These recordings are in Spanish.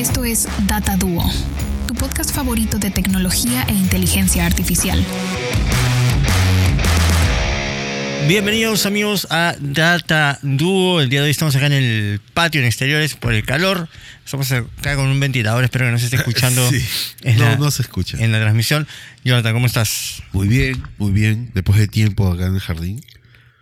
Esto es Data Duo, tu podcast favorito de tecnología e inteligencia artificial. Bienvenidos amigos a Data Duo. El día de hoy estamos acá en el patio en exteriores por el calor. Estamos acá con un ventilador, espero que no se esté escuchando Sí. en, No, la, no se escucha. en la transmisión. Jonathan, ¿cómo estás? Muy bien, muy bien. Después de tiempo acá en el jardín.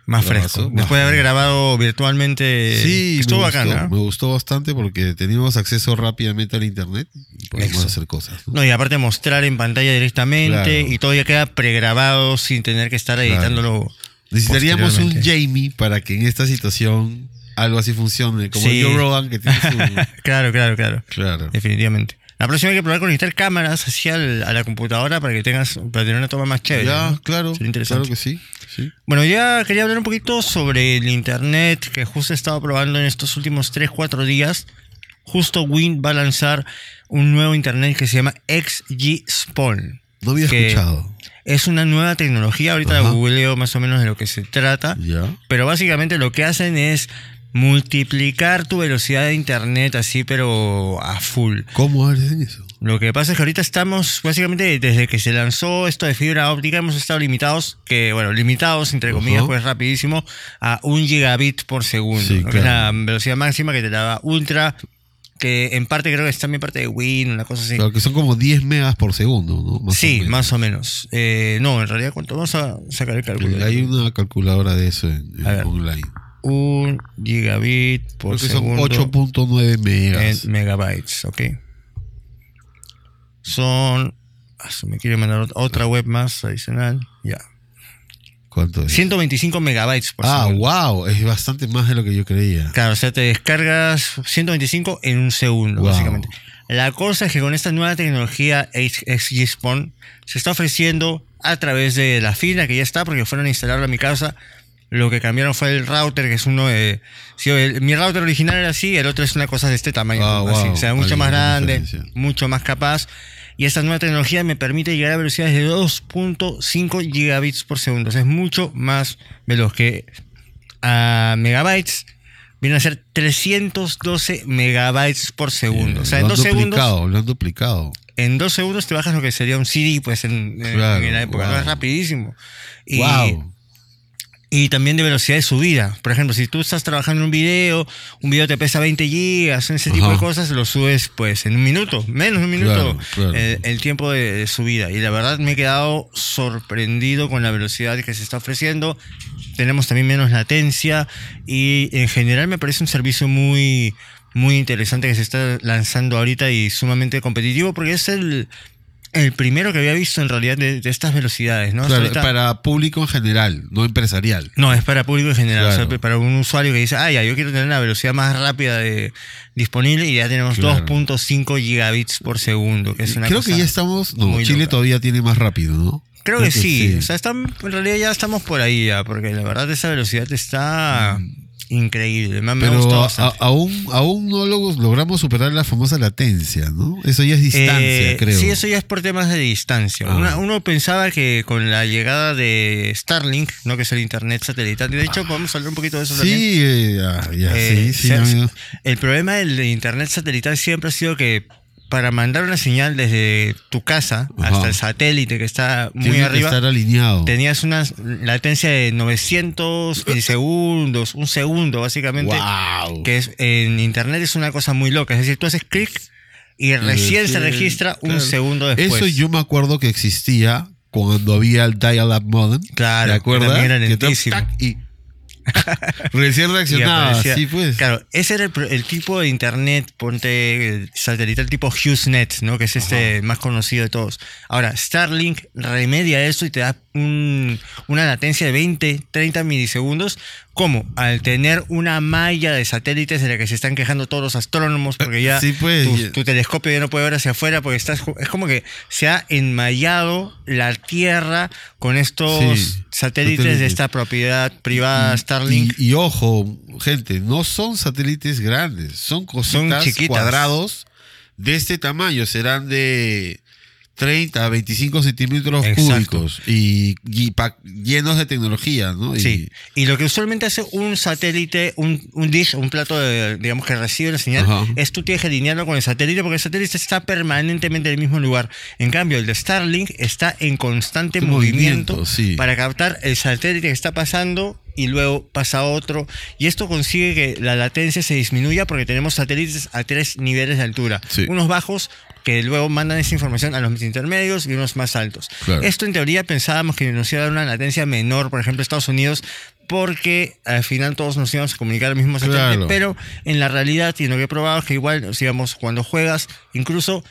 Más fresco. más Después de haber grabado virtualmente. sí, estuvo me bacán, gustó, ¿no? me gustó bastante porque teníamos acceso rápidamente al internet y podemos Eso. hacer cosas. ¿no? No, y aparte mostrar en pantalla directamente Claro. y todo ya queda pregrabado sin tener que estar editándolo. Necesitaríamos un. Jamie para que en esta situación algo así funcione, como Sí. Joe Rogan que tiene su... claro, claro, claro. claro. Definitivamente. La próxima hay que probar conectar cámaras así al- a la computadora para que tengas, para tener una toma más chévere. Ya, ¿no? claro, Sería interesante. claro que sí. sí. Bueno, ya quería hablar un poquito sobre el internet que justo he estado probando en estos últimos 3, 4 días. Justo Wind va a lanzar un nuevo internet que se llama XG Spawn. No había escuchado. Es una nueva tecnología, ahorita googleo más o menos de lo que se trata. Ya. Pero básicamente lo que hacen es multiplicar tu velocidad de internet así, pero a full. ¿Cómo hacen eso? Lo que pasa es que ahorita estamos, básicamente, desde que se lanzó esto de fibra óptica, hemos estado limitados, que bueno, limitados, entre comillas, Ajá. pues rapidísimo, a un gigabit por segundo, Sí, ¿no? que es la claro. velocidad máxima que te la da Ultra, que en parte creo que es también parte de Win, una cosa así. Claro, que son como 10 megas por segundo, ¿no? Más sí, más o menos. Eh, no, en realidad, ¿cuánto? Vamos a sacar el cálculo. Hay una calculadora de eso en, online. Un gigabit por Creo que son segundo. 8.9 megas. En megabytes, ok. Son. ah, me quiere mandar ot- otra web más adicional. Ya. ¿Cuánto es? 125 megabytes por ah, segundo. wow, es bastante más de lo que yo creía. Claro, o sea, te descargas 125 en un segundo, Wow. básicamente. La cosa es que con esta nueva tecnología XG-Spawn se está ofreciendo a través de la fila que ya está, porque fueron a instalarlo a mi casa. Lo que cambiaron fue el router, que es uno de. sí, el- mi router original era así, el otro es una cosa de este tamaño. Ah, así, wow, o sea, mucho más grande, mucho más capaz. Y esta nueva tecnología me permite llegar a velocidades de 2.5 gigabits por segundo. O sea, es mucho más veloz que a megabytes. Viene a ser 312 megabytes por segundo. o sea, en dos segundos lo han duplicado. en dos segundos te bajas lo que sería un CD, pues en, en- Claro, en la época. ¿no? wow. Es rapidísimo. Y, wow. Y también de velocidad de subida. Por ejemplo, si tú estás trabajando en un video, un video te pesa 20 gigas, ese tipo Ajá. de cosas, lo subes pues en un minuto, menos de un minuto, Claro, claro. El, el tiempo de, de subida. Y la verdad me he quedado sorprendido con la velocidad que se está ofreciendo. Tenemos también menos latencia y en general me parece un servicio muy, muy interesante que se está lanzando ahorita y sumamente competitivo porque es el, el primero que había visto en realidad de, de estas velocidades, ¿no? Para público en general, no empresarial. no, es para público en general. Claro. O sea, para un usuario que dice, ah, ya, yo quiero tener la velocidad más rápida de, disponible y ya tenemos Claro. 2.5 gigabits por segundo, que es una Creo cosa que ya estamos. No, Chile loca. todavía tiene más rápido, ¿no? Creo, que, sí. O sea, están, en realidad ya estamos por ahí ya, porque la verdad esa velocidad está increíble. Me, me. Pero a- bastante. aún, aún no lo- logramos superar la famosa latencia, ¿no? Eso ya es distancia, Eh, creo. Sí, eso ya es por temas de distancia. Ah. Una- uno pensaba que con la llegada de Starlink, ¿no? que es el internet satelital, de hecho podemos hablar un poquito de eso también. Sí, eh, ya, ya, Eh, sí, sí, se- amigo. El problema del internet satelital siempre ha sido que para mandar una señal desde tu casa Ajá. hasta el satélite que está muy Tiene que arriba, estar alineado. tenías una latencia de 900 milisegundos, un segundo básicamente, ¡Wow! que es en internet es una cosa muy loca. Es decir, tú haces clic y recién se registra un segundo después. Eso yo me acuerdo que existía cuando había el dial-up modem. Claro, ¿Te acuerdas? que también era Que lentísimo. tac, y recién reaccionaba. aparecía- Sí, pues. Claro, ese era el, tipo de internet, ponte satelital tipo HughesNet, ¿no? Que es este más conocido de todos. Ahora, Starlink remedia eso y te da un- una latencia de 20, 30 milisegundos. ¿Cómo? Al tener una malla de satélites de la que se están quejando todos los astrónomos porque ya Sí, pues, tu, ya- tu telescopio ya no puede ver hacia afuera porque estás, es como que se ha enmallado la Tierra con estos Sí, satélites, de esta propiedad privada Starlink. Y, y ojo, gente, no son satélites grandes, son cositas cuadrados de este tamaño, serán de 30 a 25 centímetros Exacto. cúbicos y, y pa- llenos de tecnología, ¿no? Y- Sí, y lo que usualmente hace un satélite, un, un dish, un plato, de, digamos, que recibe la señal, Ajá. es tú tienes que alinearlo con el satélite porque el satélite está permanentemente en el mismo lugar. En cambio, el de Starlink está en constante En movimiento, movimiento, sí. para captar el satélite que está pasando y luego pasa otro. Y esto consigue que la latencia se disminuya porque tenemos satélites a tres niveles de altura. Sí. Unos bajos que luego mandan esa información a los intermedios y unos más altos. Claro. Esto en teoría pensábamos que nos iba a dar una latencia menor, por ejemplo, Estados Unidos, porque al final todos nos íbamos a comunicar al mismo satélite, Claro. pero en la realidad y en lo que he probado es que igual, digamos, cuando juegas, incluso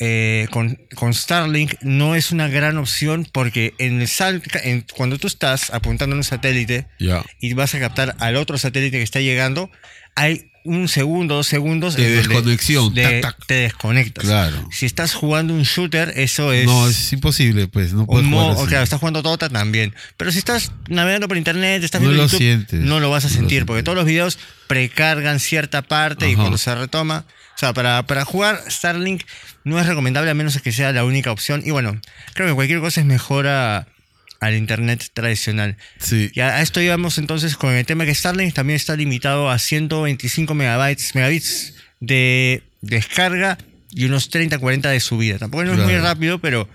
eh, con, con Starlink no es una gran opción porque en el sal, en- cuando tú estás apuntando en un satélite Ya. y vas a captar al otro satélite que está llegando, hay un segundo, dos segundos De desconexión, de- tac, tac. te desconectas. Claro. Si estás jugando un shooter, eso es. No, es imposible, pues. No puedes jugar así. claro, estás jugando Dota también. Pero si estás navegando por internet, estás No viendo lo YouTube, sientes. no lo vas a No sentir, porque todos los videos precargan cierta parte y cuando se retoma. O sea, para, para jugar Starlink no es recomendable a menos que sea la única opción. Y bueno, creo que cualquier cosa es mejor a- al internet tradicional. Sí. Y a esto íbamos entonces con el tema que Starlink también está limitado a 125 megabytes, megabits de descarga y unos 30-40 de subida. Tampoco no es muy rápido, pero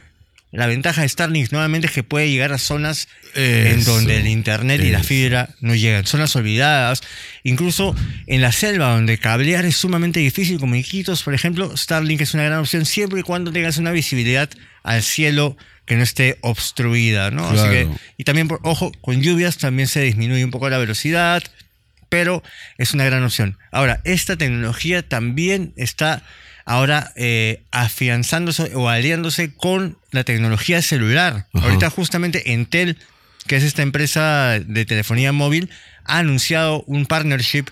la ventaja de Starlink nuevamente es que puede llegar a zonas Eso, en donde el internet y la fibra no llegan. Zonas olvidadas. Incluso en la selva, donde cablear es sumamente difícil, como Iquitos, por ejemplo, Starlink es una gran opción siempre y cuando tengas una visibilidad al cielo que no esté obstruida, ¿no? Así que, Claro. y también, por, ojo, con lluvias también se disminuye un poco la velocidad, pero es una gran opción. Ahora, esta tecnología también está ahora eh, afianzándose o aliándose con la tecnología celular. Ajá. Ahorita justamente Entel, que es esta empresa de telefonía móvil, ha anunciado un partnership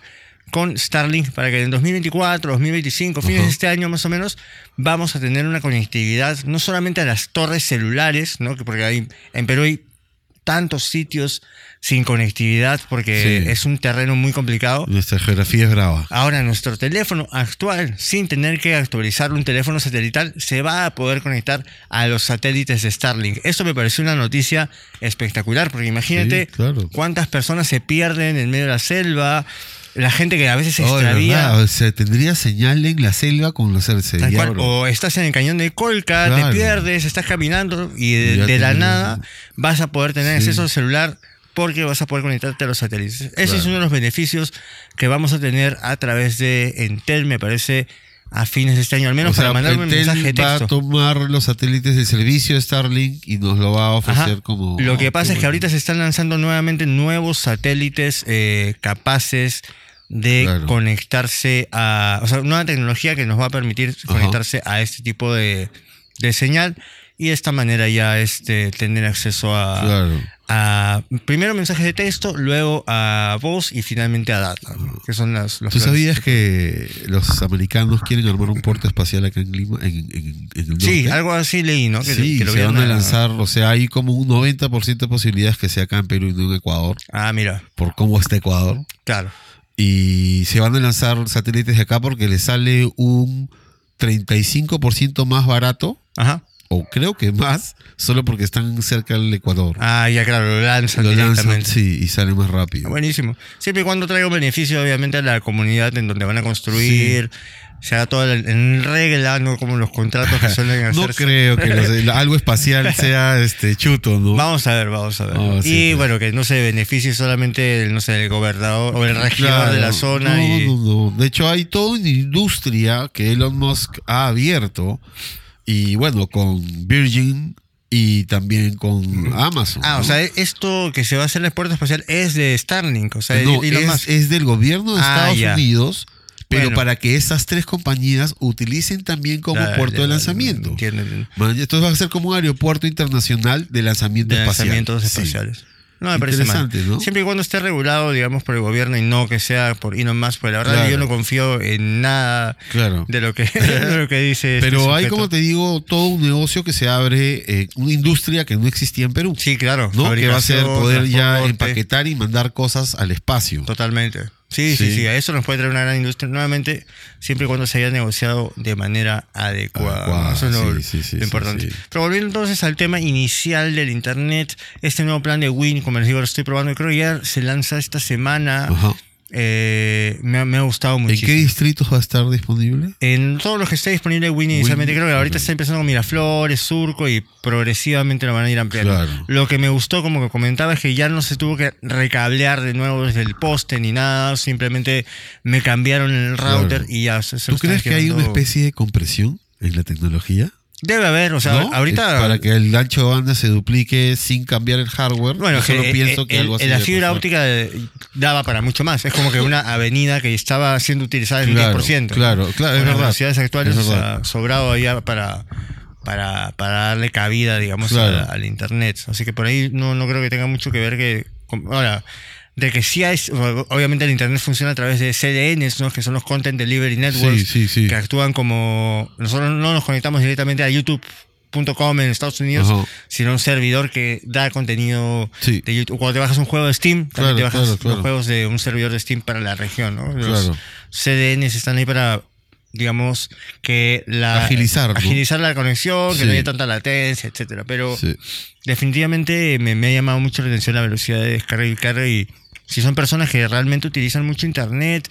con Starlink para que en 2024, 2025, fines Ajá. de este año más o menos, vamos a tener una conectividad no solamente a las torres celulares, ¿no? Que porque hay, en Perú hay tantos sitios sin conectividad porque Sí. es un terreno muy complicado. Nuestra geografía es brava. Ahora, nuestro teléfono actual, sin tener que actualizar un teléfono satelital, se va a poder conectar a los satélites de Starlink. Esto me pareció una noticia espectacular, porque imagínate Sí, claro. cuántas personas se pierden en medio de la selva, la gente que a veces se Oh, extravía. o sea, tendría señal en la selva con los bro. o estás en el cañón de Colca, Claro. te pierdes, estás caminando y de, la nada vas a poder tener Sí. acceso al celular porque vas a poder conectarte a los satélites. Ese es uno de los beneficios que vamos a tener a través de Entel, me parece, a fines de este año, al menos O sea, para mandarme un mensaje de va a texto. tomar los satélites del servicio de Starlink y nos lo va a ofrecer Ajá. como... Lo que pasa es que ahorita se están lanzando nuevamente nuevos satélites eh, capaces de Claro. conectarse a. O sea, nueva tecnología que nos va a permitir conectarse a este tipo de, de señal y de esta manera ya este, tener acceso a, Claro. a primero mensajes de texto, luego a voz y finalmente a data, ¿no? que son las, los ¿Tú sabías que los americanos quieren armar un puerto espacial acá en Lima, en, en- en el norte? Sí, algo así leí, ¿no? Que, sí, que lo se van a lanzar, o sea, hay como un 90% de posibilidades que sea acá en Perú y no en Ecuador, Ah, mira, por cómo está Ecuador. claro. Y se van a lanzar satélites de acá porque les sale un 35% más barato, Ajá. O creo que más, solo porque están cerca del Ecuador. Ah, ya claro, lo lanzan Lo lanzan, sí, y sale más rápido. Buenísimo. Siempre y cuando traiga un beneficio, obviamente, a la comunidad en donde van a construir, se haga todo en- regla, no como los contratos que suelen hacer. No creo que los- algo espacial sea este chuto, ¿no? Vamos a ver, vamos a ver. Oh, sí, y bueno, que no se beneficie solamente el, no sé, el gobernador o el regidor de la zona. No, y, no, no. De hecho, hay toda una industria que Elon Musk ha abierto. Y bueno, con Virgin y también con Amazon. Ah, o sea, esto que se va a hacer en el puerto espacial es de Starlink, o sea, No, es, Musk. es del gobierno de Ah, Estados ya. Unidos, pero Bueno. para que esas tres compañías utilicen también como Dale, puerto de lanzamiento. entiendo, entiendo. Man, Entonces va a ser como un aeropuerto internacional de lanzamiento de espacial. lanzamientos Sí. No me parece mal. ¿no? Siempre y cuando esté regulado, digamos, por el gobierno y no que sea por Elon Musk, porque la verdad Claro. yo no confío en nada Claro. de lo que, de lo que dice. este Pero hay, como te digo, todo un negocio que se abre, eh, una industria que no existía en Perú. Sí, claro. ¿no? Que va a ser poder ya empaquetar y mandar cosas al espacio. Totalmente. Sí, sí, Sí. sí, a eso nos puede traer una gran industria nuevamente, siempre y cuando se haya negociado de manera adecuada. Adecuada, Eso es lo, sí, sí, sí, lo sí, importante. Pero volviendo entonces al tema inicial del Internet, este nuevo plan de Win, como les digo, lo estoy probando, creo que ya se lanza esta semana. Ajá. Eh, me, ha, me ha gustado ¿En muchísimo. qué distritos va a estar disponible? En todos los que esté disponible Win inicialmente, creo que ahorita está empezando con Miraflores, Surco y progresivamente lo van a ir ampliando. Claro. Lo que me gustó, como que comentaba, es que ya no se tuvo que recablear de nuevo desde el poste ni nada, simplemente me cambiaron el router Claro. y ya se, se ¿Tú crees que hay una especie de compresión en la tecnología? Debe haber, o sea, ¿No? ahorita... Para que el ancho de banda se duplique sin cambiar el hardware. Bueno, Yo solo pienso eh, que el- algo así la fibra óptica eh, daba para mucho más. Es como que una avenida que estaba siendo utilizada en Claro, 10%. claro, claro, es Con las verdad. velocidades actuales, Es verdad. sobrado ahí para, para, para darle cabida, digamos, Claro. a- al Internet. Así que por ahí no, no creo que tenga mucho que ver que... Ahora, de que sí hay, obviamente el Internet funciona a través de CDNs, ¿no? que son los Content Delivery Networks, Sí, sí, sí. que actúan como... Nosotros no nos conectamos directamente a YouTube.com en Estados Unidos, Ajá. sino un servidor que da contenido de YouTube. Cuando te bajas un juego de Steam, también Claro, te bajas claro, claro. los juegos de un servidor de Steam para la región, ¿no? Los. CDNs están ahí para, digamos, que la... Agilizar, agilizar la conexión, que Sí. no haya tanta latencia, etcétera. Pero Sí. definitivamente me, me ha llamado mucho la atención la velocidad de descarga y carga y si son personas que realmente utilizan mucho internet,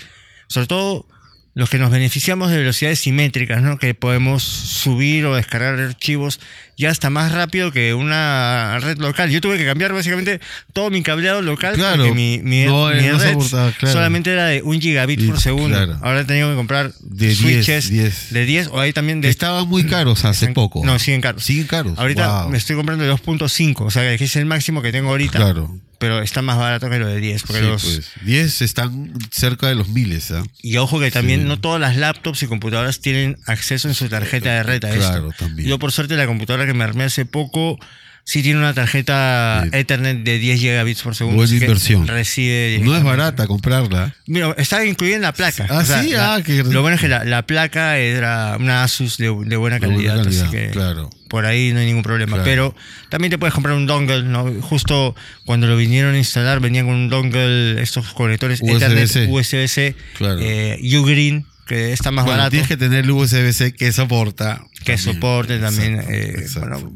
sobre todo los que nos beneficiamos de velocidades simétricas, ¿no? Que podemos subir o descargar archivos ya hasta más rápido que una red local. Yo tuve que cambiar básicamente todo mi cableado local Claro. porque mi, mi, No, mi no red claro. solamente era de un gigabit Y- por segundo. claro. Ahora he tenido que comprar De 10, switches 10. de 10 o hay también de Estaban muy caros hace están- poco. No, siguen caros. Siguen caros. Ahorita Wow. me estoy comprando de 2.5, o sea que es el máximo que tengo ahorita. Claro. Pero está más barato que lo de 10. Porque Sí, los, pues. 10 están cerca de los miles. ¿ah? Y ojo que también Sí. no todas las laptops y computadoras tienen acceso en su tarjeta de red a Claro, esto. también. Yo por suerte la computadora que me armé hace poco sí tiene una tarjeta Sí. Ethernet de 10 gigabits por segundo. Buena inversión. Recibe No es barata comprarla. Mira, está incluida en la placa. Ah, sí, la- ah, qué- Lo bueno es que la, la placa era una Asus de, de buena buena calidad, calidad, así que claro. por ahí no hay ningún problema. Claro. Pero también te puedes comprar un dongle, ¿no? Justo cuando lo vinieron a instalar venían con un dongle, estos conectores. Ethernet USB-C, Claro. eh, Ugreen, que está más Bueno, barato, tienes que tener el USB-C que soporta. que también. soporte también. Exacto, eh, exacto. bueno,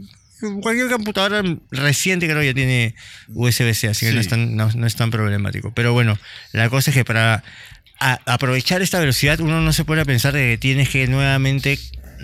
cualquier computadora reciente creo que ya tiene USB-C, así que no, es tan, no, no es tan problemático. Pero bueno, la cosa es que para a- aprovechar esta velocidad uno no se pone a pensar de que tienes que nuevamente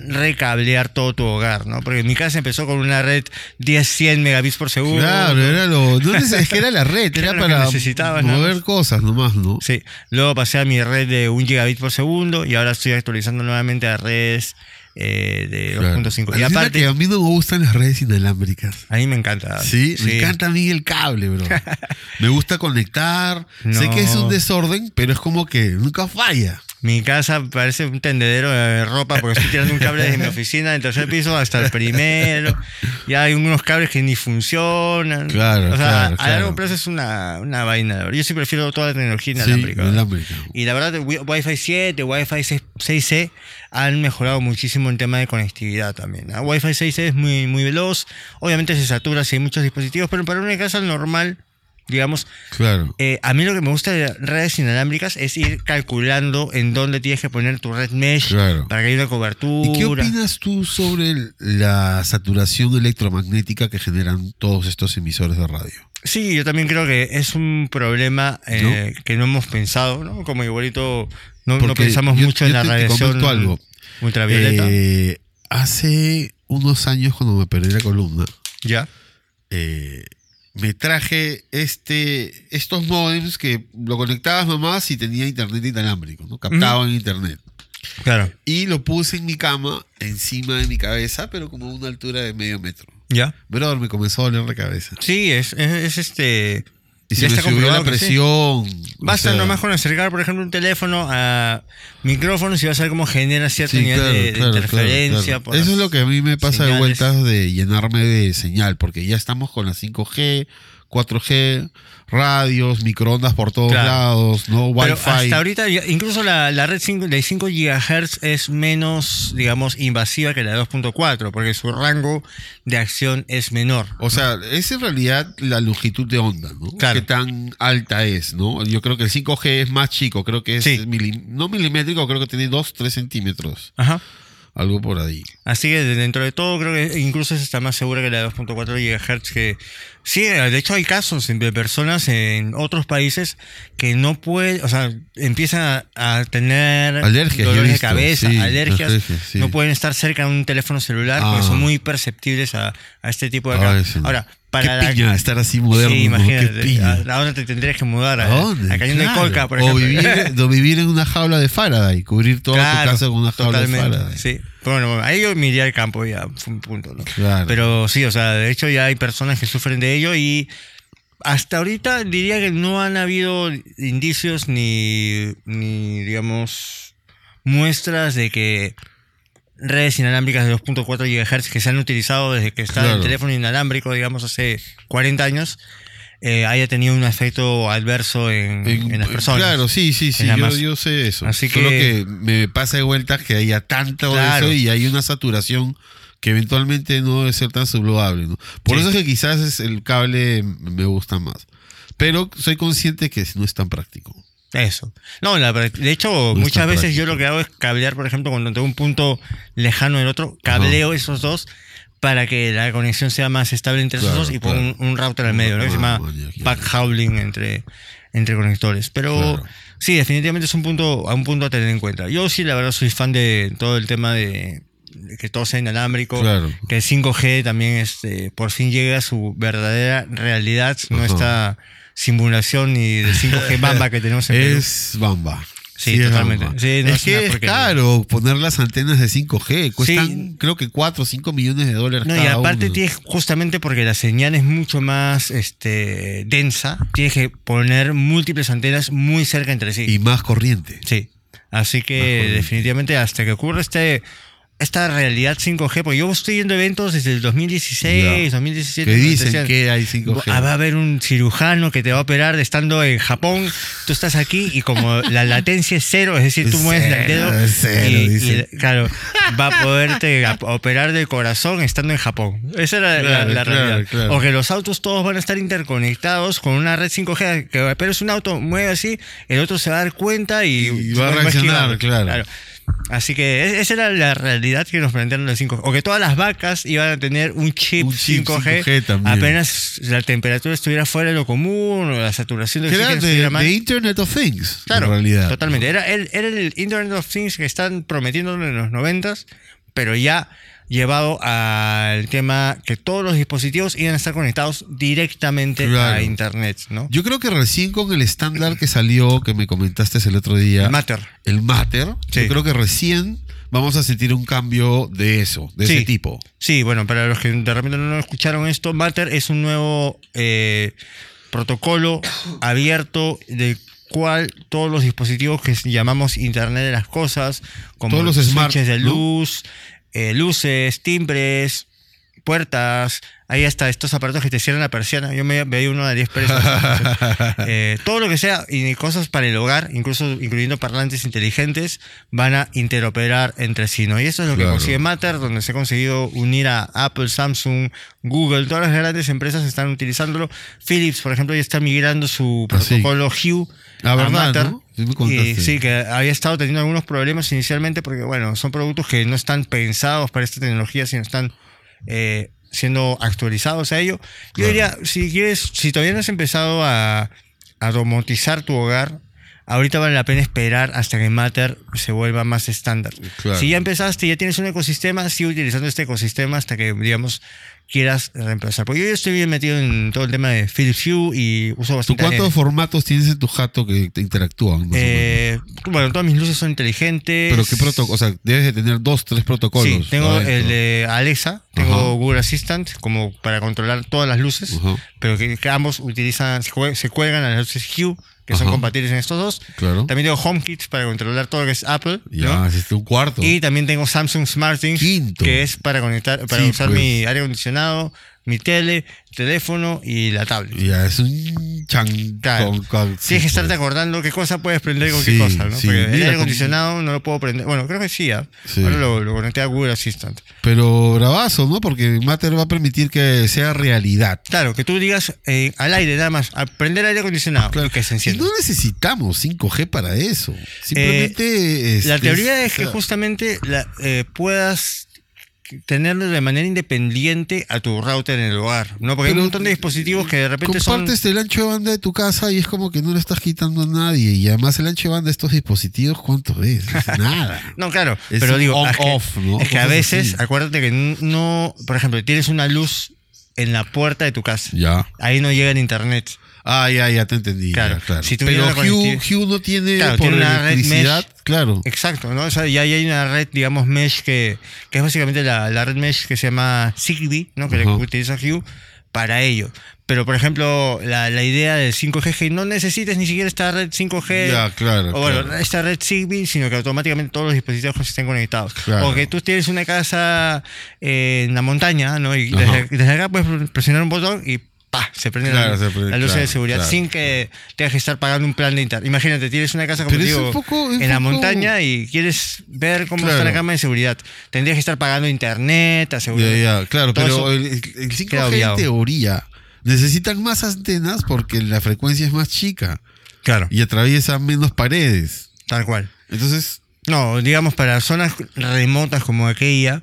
recablear todo tu hogar, ¿no? Porque en mi casa empezó con una red 10-100 megabits por segundo. Claro, era lo. No es que era la red, Era para necesitabas, mover más. cosas nomás, ¿no? Sí, luego pasé a mi red de 1 gigabit por segundo y ahora estoy actualizando nuevamente a redes eh, de Claro. 2.5. Y aparte, que a mí no me gustan las redes inalámbricas. a mí me encanta. Sí, me encanta a mí el cable, bro. me gusta conectar. Sé que es un desorden, pero es como que nunca falla. Mi casa parece un tendedero de ropa porque estoy tirando un cable desde mi oficina del tercer piso hasta el primero. Y hay unos cables que ni funcionan. Claro, o sea, claro, a claro. largo plazo es una, una vaina. Yo sí prefiero toda la tecnología Sí, inalámbrica. inalámbrica. Y la verdad, Wi- Wi-Fi 7, Wi-Fi 6- 6E han mejorado muchísimo en tema de conectividad también. ¿no? Wi-Fi 6E es muy, muy veloz. Obviamente se satura si hay muchos dispositivos, pero para una casa normal, digamos, Claro. eh, a mí lo que me gusta de redes inalámbricas es ir calculando en dónde tienes que poner tu red mesh Claro. para que haya una cobertura. ¿Y qué opinas tú sobre la saturación electromagnética que generan todos estos emisores de radio? Sí, yo también creo que es un problema eh, que no hemos pensado, ¿no? Como igualito no, no pensamos yo- mucho yo en la te- te radiación comento algo. ultravioleta. Eh, hace unos años, cuando me perdí la columna, ya. eh, me traje este estos modems que lo conectabas nomás y tenía internet inalámbrico, ¿no? Captaban internet. Claro. Y lo puse en mi cama, encima de mi cabeza, pero como a una altura de medio metro. Ya. Brother, me comenzó a doler la cabeza. Sí, es, es, es este. Y ya se me está subió la sí. presión. o Basta sea, nomás con acercar, por ejemplo, un teléfono a micrófonos y vas a ver cómo genera cierto sí, claro, de, claro, interferencia. claro. por Eso es lo que a mí me pasa de vueltas de llenarme de señal, porque ya estamos con la 5G, 4G, radios, microondas por todos Claro. lados, ¿no? Pero Wi-Fi. hasta ahorita, incluso la, la red 5 de 5 GHz es menos, digamos, invasiva que la de 2.4, porque su rango de acción es menor. O sea, es en realidad la longitud de onda, ¿no? Claro. Qué tan alta es, ¿no? Yo creo que el 5G es más chico, creo que es Sí. mili- no milimétrico, creo que tiene 2, 3 centímetros, Ajá. Algo por ahí. Así que dentro de todo creo que incluso está más segura que la de 2.4 GHz que sí, de hecho hay casos de personas en otros países que no pueden, o sea, empiezan a, a tener Alergias, dolores de cabeza, sí, alergias, alergias, sí. no pueden estar cerca de un teléfono celular porque Ah. son muy perceptibles a, a este tipo de cambios. sí. Ahora, para Qué la- estar así moderno, Sí. ¿A dónde te tendrías que mudar? ¿A dónde? a Cañón de. Colca, por o ejemplo. vivir, o vivir en una jaula de Faraday, cubrir toda tu Claro, casa con una jaula totalmente, de Faraday. Sí. Bueno, ahí yo me iría al campo ya, fue un punto, ¿no? Claro. Pero sí, o sea, de hecho ya hay personas que sufren de ello y hasta ahorita diría que no han habido indicios ni, ni digamos, muestras de que redes inalámbricas de 2.4 GHz que se han utilizado desde que está Claro. el teléfono inalámbrico, digamos, hace 40 años, eh, haya tenido un efecto adverso en, En- en las personas. Claro, sí, sí, sí, yo, sé eso. Así Solo que- que me pasa de vuelta que haya tanto Claro. eso y hay una saturación que eventualmente no debe ser tan. ¿no? Por Sí. eso es que quizás es el cable me gusta más. Pero soy consciente que no es tan práctico. Eso. No, la de hecho, muchas veces yo lo que hago es cablear, por ejemplo, cuando tengo un punto lejano del otro, cableo esos dos para que la conexión sea más estable entre esos Claro, dos y claro. un, un router al medio, ¿no? que se Ah, llama ya. backhauling entre, entre conectores. Pero sí, definitivamente es un punto, a un punto a tener en cuenta. Yo sí, la verdad, soy fan de todo el tema de, que todo sea inalámbrico, Claro. que el 5G también este, por fin llegue a su verdadera realidad, no esta simulación ni de 5G bamba que tenemos en Perú. Es bamba. Sí, es totalmente. Sí, no es es que caro poner las antenas de 5G. Cuestan Sí. creo que 4 o 5 millones de dólares No, y aparte uno. tienes, justamente porque la señal es mucho más este, densa, tienes que poner múltiples antenas muy cerca entre sí. Y más corriente. sí. Así que definitivamente hasta que ocurra este, esta realidad 5G, porque yo estoy yendo a eventos desde el 2016, Ya. 2017. Que dicen decían, que hay 5G. "Ah, va a haber un cirujano que te va a operar estando en Japón, tú estás aquí y como la latencia es cero, es decir, tú mueves el dedo cero, y, claro, va a poderte operar del corazón estando en Japón. Esa era la- Claro, la, claro, realidad. claro. O que los autos todos van a estar interconectados con una red 5G, que pero es un auto, mueve así, el otro se va a dar cuenta y, Y va a reaccionar, claro. Así que e- esa era la realidad que nos plantearon los 5G. O que todas las vacas iban a tener un chip, Un chip 5G, 5G también. apenas la temperatura estuviera fuera de lo común o la saturación de era de, Internet of Things. Claro, en realidad. totalmente. Era el, era el Internet of Things que están prometiendo en los noventas, pero ya llevado al tema que todos los dispositivos iban a estar conectados directamente Claro. a Internet, ¿no? Yo creo que recién con el estándar que salió, que me comentaste el otro día, El Matter. el Matter, Sí. yo creo que recién vamos a sentir un cambio de eso, de Sí. ese tipo. Sí, bueno, para los que de repente no escucharon esto, Matter es un nuevo eh, protocolo abierto del cual todos los dispositivos que llamamos Internet de las Cosas, como Todos los smart, switches de ¿no? Eh, luces, timbres, puertas, ahí hasta estos aparatos que te cierran la persiana. Yo me veía uno de 10 pesos. Eh, todo lo que sea y cosas para el hogar, incluso incluyendo parlantes inteligentes, van a interoperar entre sí, ¿no? Y eso es lo que consigue Matter, donde se ha conseguido unir a Apple, Samsung, Google, todas las grandes empresas están utilizándolo. Philips, por ejemplo, ya está migrando su Ah, sí. protocolo Hue a ¿verdad, Matter. no? Y sí, que había estado teniendo algunos problemas inicialmente porque, bueno, son productos que no están pensados para esta tecnología, sino están eh, siendo actualizados a ello. Yo diría, si quieres, si todavía no has empezado a, a domotizar tu hogar, ahorita vale la pena esperar hasta que Matter se vuelva más estándar. Claro. Si ya empezaste, ya tienes un ecosistema, sigue utilizando este ecosistema hasta que, digamos, quieras reemplazar. Porque yo estoy bien metido en todo el tema de Philips Hue y uso ¿Tú bastante... cuántos formatos tienes en tu jato que te interactúan? Eh, bueno, todas mis luces son inteligentes. Pero qué protocolo, o sea, debes de tener dos, tres protocolos. Sí, tengo el de Alexa, tengo Ajá. Google Assistant como para controlar todas las luces, Ajá. pero que, que ambos utilizan, se, jue- se cuelgan a las luces Hue, que son compatibles en estos dos. Claro. También tengo HomeKit para controlar todo lo que es Apple. Ya, ¿no? hiciste un cuarto. Y también tengo Samsung SmartThings, Quinto. que es para conectar, para Sí, usar pues. mi aire acondicionado, mi tele, teléfono y la tablet. Ya, es un chan. Claro. con- Tienes que estarte acordando qué cosa puedes prender con Sí, qué cosa, ¿no? sí. Porque el aire acondicionado no lo puedo prender. Bueno, creo que sí. Sí. Ahora lo, lo conecté a Google Assistant. Pero bravazo, ¿no? Porque Matter va a permitir que sea realidad. Claro, que tú digas eh, al aire nada más, a prender aire acondicionado, y que se Y encienda. no necesitamos 5G para eso. Simplemente. Eh, La este, teoría es que justamente la, eh, puedas tenerlo de manera independiente a tu router en el hogar, ¿no? Porque hay un montón de dispositivos que de repente son... Compartes el ancho de banda de tu casa y es como que no le estás quitando a nadie. Y además el ancho de banda de estos dispositivos, ¿cuánto es? Es nada. No, claro, Es pero digo, es que, on-off, ¿no? es que a veces, así. acuérdate que no, por ejemplo, tienes una luz en la puerta de tu casa. ya. Ahí no llega el internet. Ah, ya, ya te entendí. Claro. ya, claro. Si Pero Hue, Hue no tiene Claro, por tiene una red electricidad. mesh. Claro. Exacto, ¿no? O sea, ya hay una red, digamos, mesh que, que es básicamente la, la red mesh que se llama Zigbee, ¿no? Que Ajá. utiliza Hue para ello. Pero, por ejemplo, la, la idea del 5G es que no necesites ni siquiera esta red 5G. Ya, claro, O bueno, claro. esta red Zigbee, sino que automáticamente todos los dispositivos estén conectados. Claro. O que tú tienes una casa eh, en la montaña, ¿no? Y desde, desde acá puedes presionar un botón y ¡pah! Se prende Claro, la, se prende, la luz claro, de seguridad claro. sin que tengas que estar pagando un plan de internet. Imagínate, tienes una casa como Pero digo, poco- en la poco- montaña y quieres ver cómo está la cama de seguridad. Tendrías que estar pagando internet, asegurar. Ya, ya, claro, Todo pero el, el queda 5G en teoría necesitan más antenas porque la frecuencia es más chica Claro, y atraviesa menos paredes. tal cual. Entonces, No, digamos, para zonas remotas como aquella,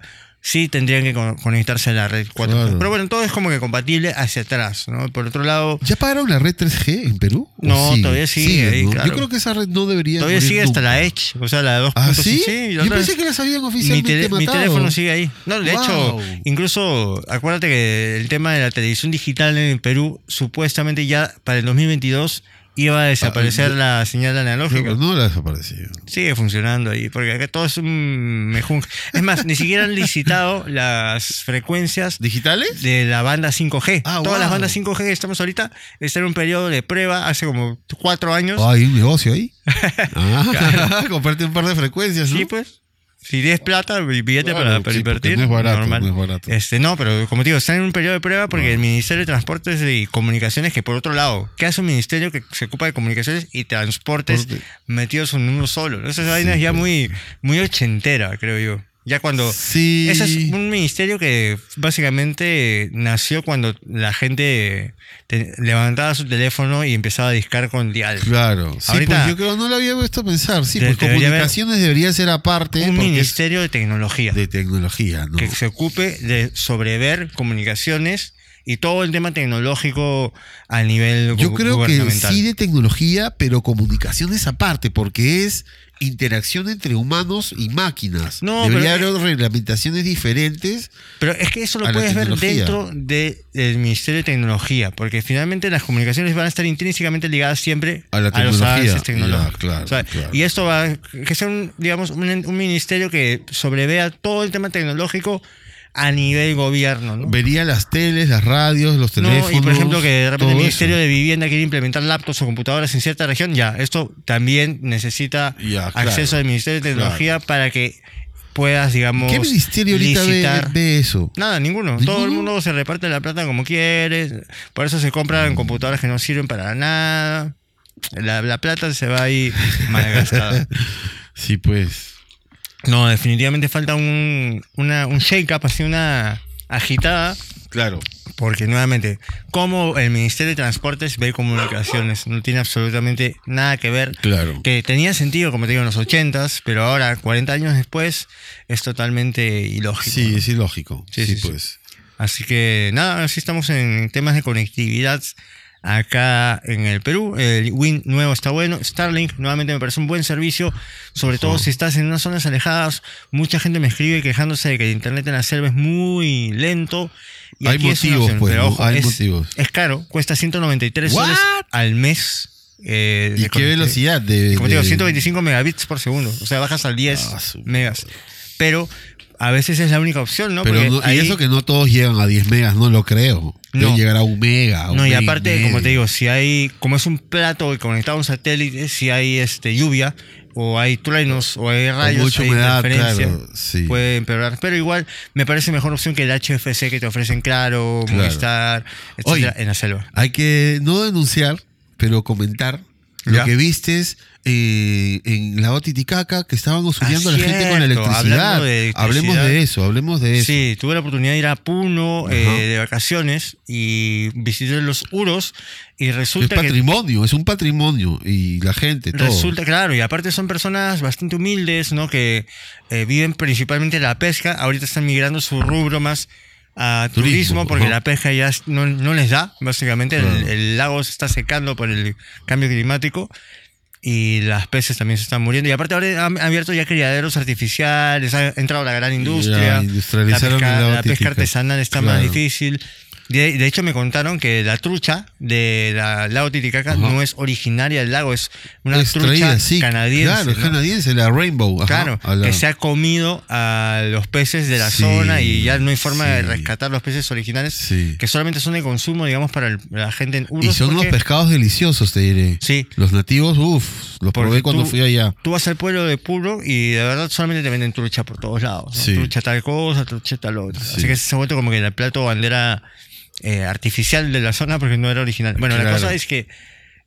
sí tendrían que con- conectarse a la red 4G. Claro. Pero bueno, todo es como que compatible hacia atrás, ¿no? Por otro lado, ¿ya pagaron la red 3G en Perú? ¿O No, todavía sigue ahí, ¿no? claro. Yo creo que esa red no debería todavía sigue hasta la Edge, o sea, la 2.5. ¿Ah, sí? Yo pensé que las habían mi, oficialmente mi matado. teléfono sigue ahí. No, de Wow. hecho, incluso acuérdate que el tema de la televisión digital en Perú, supuestamente ya para el 2022 iba a desaparecer Ah, la señal analógica. No la ha desaparecido. Sigue funcionando ahí, porque acá todo es un mejunje. Es más, ni siquiera han licitado las frecuencias ¿Digitales? de la banda 5G. Ah, Todas las bandas 5G que estamos ahorita están en un periodo de prueba hace como cuatro años. Ah, hay un negocio ahí. Ah, comprarte un par de frecuencias, ¿no? Sí, pues. Si tienes plata, billete Claro, para, sí, invertir. no es barato, normal. no es barato. Este, no, pero como te digo, están en un periodo de prueba porque el Ministerio de Transportes y Comunicaciones, que por otro lado, ¿qué hace un ministerio que se ocupa de comunicaciones y transportes Transporte. metidos en uno solo? Esa vaina es ya muy, muy ochentera, creo yo. Ya cuando. Sí. Ese es un ministerio que básicamente nació cuando la gente te- levantaba su teléfono y empezaba a discar con dial. Claro. Sí, Ahorita- pues yo creo no lo había visto pensar. Sí, De- pues debería comunicaciones debería ser aparte un ministerio de tecnología. de tecnología, ¿no? que se ocupe de sobrever comunicaciones y todo el tema tecnológico a nivel Yo creo que sí de tecnología, pero comunicaciones aparte, porque es interacción entre humanos y máquinas. No, Debería pero- haber reglamentaciones diferentes. Pero es que eso lo a puedes ver dentro de- del Ministerio de Tecnología, porque finalmente las comunicaciones van a estar intrínsecamente ligadas siempre A la los tecnología. avances tecnológicos. Ya, claro, O sea, claro. Y esto va que sea un, digamos, un, un ministerio que sobrevea todo el tema tecnológico a nivel gobierno, ¿no? Vería las teles, las radios, los No, teléfonos. y por ejemplo que de repente el Ministerio eso. de Vivienda quiere implementar laptops o computadoras en cierta región, ya, esto también necesita Ya, claro. acceso al Ministerio de Tecnología para que puedas, digamos, ¿Qué ministerio ahorita ve, eso? Nada, ninguno. Todo el mundo se reparte la plata como quiere. Por eso se compran computadoras que no sirven para nada. La, la plata se va ahí malgastada. Sí, pues. No, definitivamente falta un, una, un shake-up, así una agitada. Claro. Porque nuevamente, como el Ministerio de Transportes ve comunicaciones, no tiene absolutamente nada que ver. Claro. Que tenía sentido, como te digo, en los 80s, pero ahora, 40 años después, es totalmente ilógico. Sí, ¿no? es ilógico. Sí, Sí, sí, sí. pues. Así que nada, así estamos en temas de conectividad acá en el Perú. El Win nuevo está bueno. Starlink nuevamente me parece un buen servicio, sobre todo si estás en unas zonas alejadas. Mucha gente me escribe quejándose de que el internet en la selva es muy lento. Y Hay motivos, pues, pero ojo, Hay es, motivos. es caro, cuesta 193 soles What? al mes. eh, ¿Y de qué velocidad? De, Como te digo, de- 125 megabits por segundo. O sea, bajas al 10 Ah, megas. Pero a veces es la única opción, ¿no? Pero no- ahí- y eso que no todos llegan a 10 megas, no lo creo. Deben No. llegar a un mega. un No, y aparte, como te digo, si hay, como es un plato conectado a un satélite, si hay este lluvia, o hay truenos, o hay rayos, mucha hay humedad, claro, sí. puede empeorar. Pero igual me parece mejor opción que el HFC que te ofrecen Claro, Claro. Movistar, etcétera, en la selva. Hay que no denunciar, pero comentar lo que vistes eh, en la Titicaca que estaban auxiliando Ah, a la gente con electricidad. hablando de electricidad. Hablemos de eso, hablemos de eso. Sí, tuve la oportunidad de ir a Puno eh, de vacaciones y visité los Uros y Es resulta que patrimonio, es un patrimonio y la gente, todo. Resulta, claro, y aparte son personas bastante humildes, ¿no? Que eh, viven principalmente la pesca. Ahorita están migrando su rubro más a turismo, Turismo, porque ajá. la pesca ya es- no, no les da, básicamente. El, lago se está secando por el cambio climático y las peces también se están muriendo. Y aparte ahora han abierto ya criaderos artificiales, ha entrado la gran industria. Ya, industrializaron la pesca, la pesca artesanal está más Claro. difícil. De, de hecho, me contaron que la trucha del lago Titicaca Ajá. no es originaria del lago, es una Es trucha traída, sí, canadiense. Claro, es ¿no? canadiense, la Rainbow. ajá, Claro, la- que se ha comido a los peces de la Sí, zona y ya no hay forma de rescatar los peces originales Sí. que solamente son de consumo, digamos, para el- la gente en Uros. Y son unos pescados deliciosos, te diré. Sí. Los nativos, uff, los Porque probé cuando tú- fui allá. Tú vas al pueblo de Puro y de verdad solamente te venden trucha por todos lados. Trucha tal cosa, trucha tal otra. Sí. Así que se ha vuelto como que el plato bandera eh, artificial de la zona porque no era original. Bueno, la cosa es que...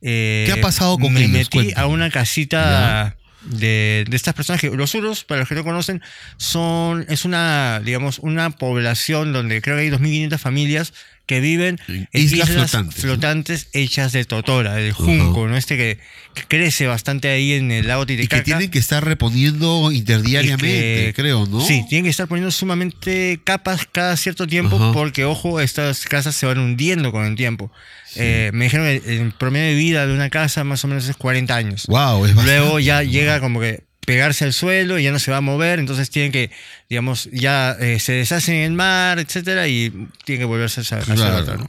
eh, ¿Qué ha pasado con Me ellos? metí Cuéntame. a una casita de, de estas personas que los uros, para los que no conocen, son es una, digamos, una población donde creo que hay 2.500 familias que viven En islas islas, flotantes, flotantes, ¿no? hechas de totora, del junco, ¿no? Este que, que crece bastante ahí en el lago Y Titicaca. que tienen que estar reponiendo interdiariamente, Y que- creo, ¿no? Sí, tienen que estar poniendo sumamente capas cada cierto tiempo porque, ojo, estas casas se van hundiendo con el tiempo. Eh, me dijeron que el promedio de vida de una casa más o menos es 40 años. Wow, es. Luego ya llega como que pegarse al suelo y ya no se va a mover, entonces tienen que, digamos, ya eh, se deshacen en el mar, etcétera, y tienen que volverse a hacer Claro.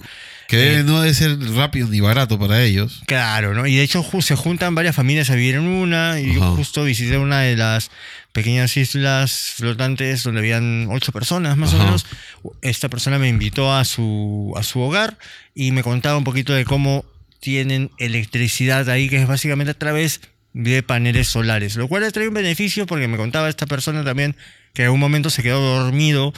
Que debe- no debe ser rápido ni barato para ellos. Claro, ¿no? Y de hecho se juntan varias familias a vivir en una y yo justo visité una de las pequeñas islas flotantes donde habían ocho personas más o menos. Esta persona me invitó a su, a su hogar y me contaba un poquito de cómo tienen electricidad ahí, que es básicamente a través de paneles solares, lo cual le trae un beneficio porque me contaba esta persona también que en un momento se quedó dormido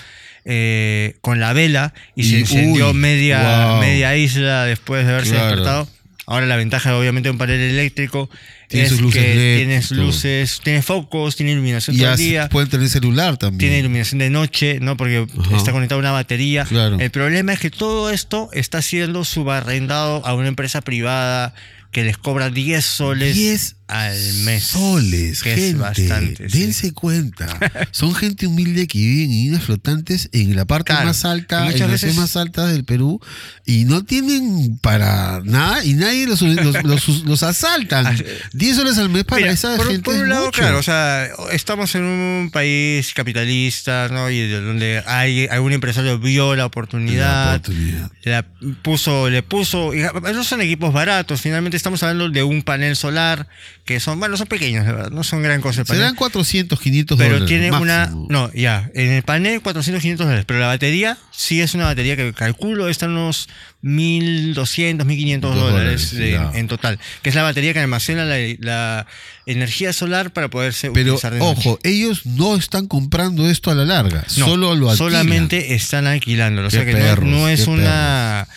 eh, con la vela y, Y, se encendió uy, media, wow. media isla después de haberse Claro. despertado. Ahora la ventaja obviamente de un panel eléctrico Tiene es sus luces que LED, tienes luces, tienes focos, tiene iluminación Y todo el día, pueden tener celular también. tiene iluminación de noche, ¿no? Porque está conectado a una batería. Claro. El problema es que todo esto está siendo subarrendado a una empresa privada que les cobra 10 soles 10 al mes. soles, que gente. es bastante. sí. Dense cuenta. Son gente humilde que viven en islas flotantes en la parte Claro. más alta, en las veces- más altas del Perú, y no tienen para nada, y nadie los, los, los- los asaltan. Así- 10 soles al mes para Mira, esa por, gente. por un es lado, mucho. claro, o sea, estamos en un país capitalista, ¿no? Y de donde hay algún empresario vio la La oportunidad, oportunidad. la puso, le puso, y esos son equipos baratos, finalmente estamos hablando de un panel solar que son, bueno, son pequeños, verdad, no son gran cosa el panel. Serán 400, 500 pero dólares. tiene una, no, ya, en el panel 400, 500 dólares, pero la batería sí es una batería que calculo está en unos 1200, 1500 Dos dólares dólares, de- en total, que es la batería que almacena la, la energía solar para poderse Pero utilizar de noche. ojo, ellos no están comprando esto a la larga, No, solo lo alquilan. solamente están alquilándolo. O sea que no- perros, no, es una,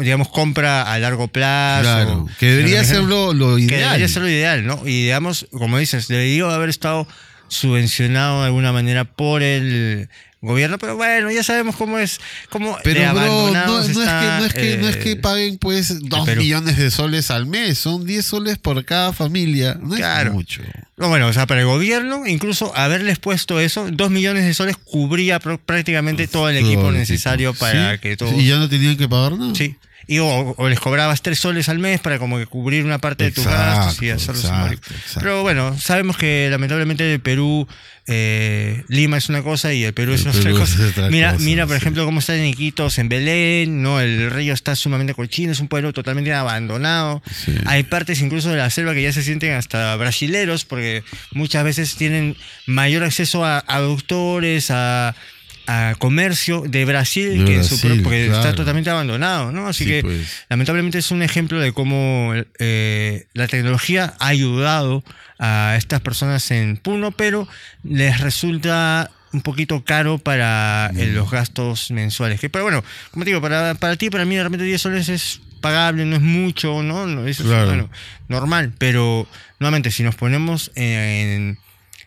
digamos, compra a largo plazo. Claro, que debería ser lo, lo que ideal. debería ser lo ideal, ¿no? Y digamos, como dices, debería haber estado subvencionado de alguna manera por el gobierno, pero bueno, ya sabemos cómo es, cómo de Pero bro, no, no es que, no, es que, no es que eh, paguen pues dos millones de soles al mes, son 10 soles por cada familia, no Claro. es mucho. No, bueno, o sea, para el gobierno, incluso haberles puesto eso, dos millones de soles cubría pr- prácticamente todo el equipo Todo el necesario equipo. para ¿Sí? que todo... Y ya no tenían que pagar nada. Sí. Y o, o les cobrabas tres soles al mes para como que cubrir una parte de tus gastos y hacerlo exacto, simbólico. exacto. Pero bueno, sabemos que lamentablemente el Perú, eh, Lima es una cosa y el Perú es El es Perú otra es cosa. otra mira, cosa, mira, por sí. ejemplo, cómo están en Iquitos, en Belén, ¿no? El río está sumamente cochino, es un pueblo totalmente abandonado. Sí. Hay partes incluso de la selva que ya se sienten hasta brasileros, porque muchas veces tienen mayor acceso a aductores, a, a comercio de Brasil, De que en su porque está claro. totalmente abandonado, ¿no? Así Sí, que pues. lamentablemente es un ejemplo de cómo eh, la tecnología ha ayudado a estas personas en Puno, pero les resulta un poquito caro para eh, Mm. los gastos mensuales. Que, pero bueno, como te digo, para, para ti, para mí, de repente 10 soles es pagable, no es mucho, ¿no? No, Eso Claro. es bueno, normal, pero nuevamente, si nos ponemos en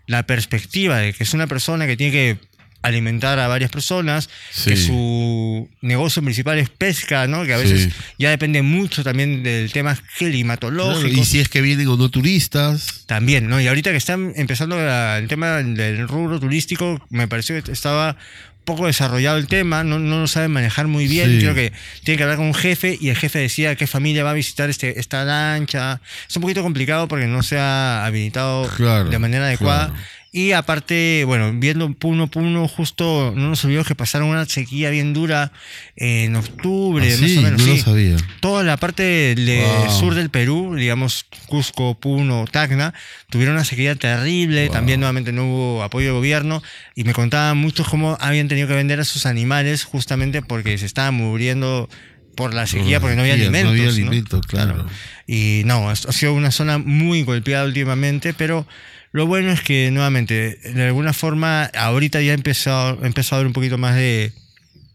la perspectiva de que es una persona que tiene que alimentar a varias personas, que su negocio principal es pesca, ¿no? Que a veces Sí. ya depende mucho también del tema climatológico. Claro, y si es que vienen o no turistas. También, ¿no? Y ahorita que están empezando la- el tema del rubro turístico, me pareció que estaba poco desarrollado el tema, no, no lo saben manejar muy bien. Sí. Creo que tiene que hablar con un jefe y el jefe decía qué familia va a visitar este, esta lancha. Es un poquito complicado porque no se ha habilitado Claro, de manera adecuada. claro. Y aparte, bueno, viendo Puno Puno, justo no nos olvidó que pasaron una sequía bien dura en octubre, Ah, más sí, o menos. no sí. sabía. Toda la parte del Wow. sur del Perú, digamos Cusco, Puno, Tacna, tuvieron una sequía terrible. Wow. También nuevamente no hubo apoyo de gobierno. Y me contaban muchos cómo habían tenido que vender a sus animales justamente porque se estaban muriendo por la sequía, porque no había alimentos. No había ¿no? alimento, claro. Y no, ha sido una zona muy golpeada últimamente, pero lo bueno es que nuevamente, de alguna forma, ahorita ya ha empezado, ha empezado a haber un poquito más de,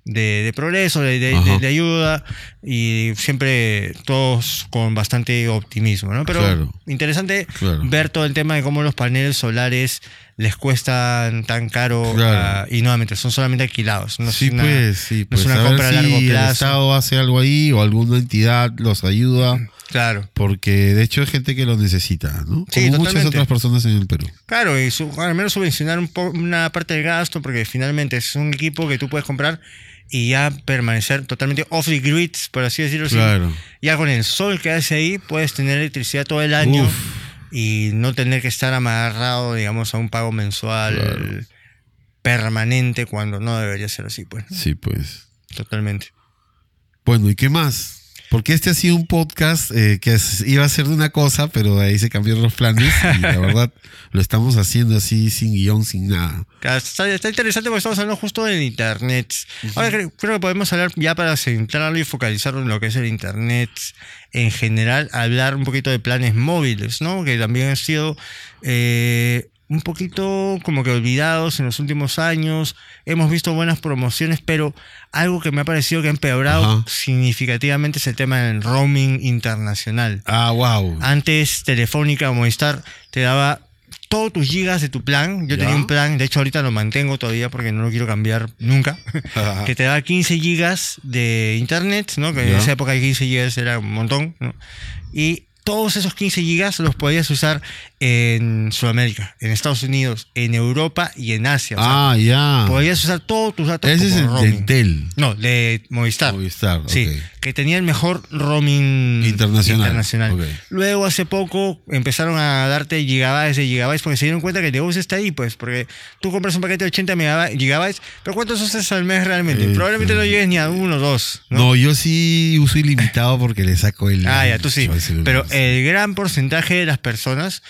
de, de progreso, de, de- de- de ayuda, y siempre todos con bastante optimismo, ¿no? Pero Claro. interesante Claro. ver todo el tema de cómo los paneles solares les cuestan tan caro Claro. ah, y nuevamente son solamente alquilados. No es sí, una- pues, sí, no pues es una a ver compra a largo si el plazo. Estado hace algo ahí o alguna entidad los ayuda, Claro. porque de hecho hay gente que lo necesita, ¿no? Sí, Como muchas otras personas en el Perú. Claro, y su- al menos subvencionar un po- una parte del gasto, porque finalmente es un equipo que tú puedes comprar y ya permanecer totalmente off the grid, por así decirlo. Claro. Ya con el sol que hace ahí, puedes tener electricidad todo el año Uf. y no tener que estar amarrado, digamos, a un pago mensual Claro. permanente cuando no debería ser así, pues. Sí, pues. Totalmente. Bueno, ¿y qué más? Porque este ha sido un podcast eh, que iba a ser de una cosa, pero ahí se cambiaron los planes y la verdad lo estamos haciendo así sin guion, sin nada. Está, está interesante porque estamos hablando justo del Internet. Ahora creo, creo que podemos hablar ya para centrarlo y focalizarlo en lo que es el Internet en general, hablar un poquito de planes móviles, ¿no? Que también han sido eh, un poquito como que olvidados en los últimos años. Hemos visto buenas promociones, pero algo que me ha parecido que ha empeorado Ajá. significativamente es el tema del roaming internacional. Ah, wow. Antes Telefónica o Movistar te daba todos tus gigas de tu plan. Yo ¿Ya? tenía un plan, de hecho ahorita lo mantengo todavía porque no lo quiero cambiar nunca. que te daba 15 gigas de internet, ¿no? Que en ¿Ya? esa época 15 gigas era un montón, ¿no? Y todos esos 15 gigas los podías usar en Sudamérica, en Estados Unidos, en Europa y en Asia. O sea, ah, ya. podías usar todos tus datos Ese es el de roaming. Entel. No, de Movistar. Movistar, Sí, que tenía el mejor roaming Internacional, internacional. Luego hace poco empezaron a darte gigabytes de gigabytes porque se dieron cuenta que el negocio está ahí, pues, porque tú compras un paquete de 80 megaba- gigabytes, pero ¿cuántos usas al mes realmente? Eh, Probablemente no llegues ni a uno o dos. ¿no? ¿no? yo sí uso ilimitado porque le saco el. Ah, ya, tú sí. Pero. El gran porcentaje de las personas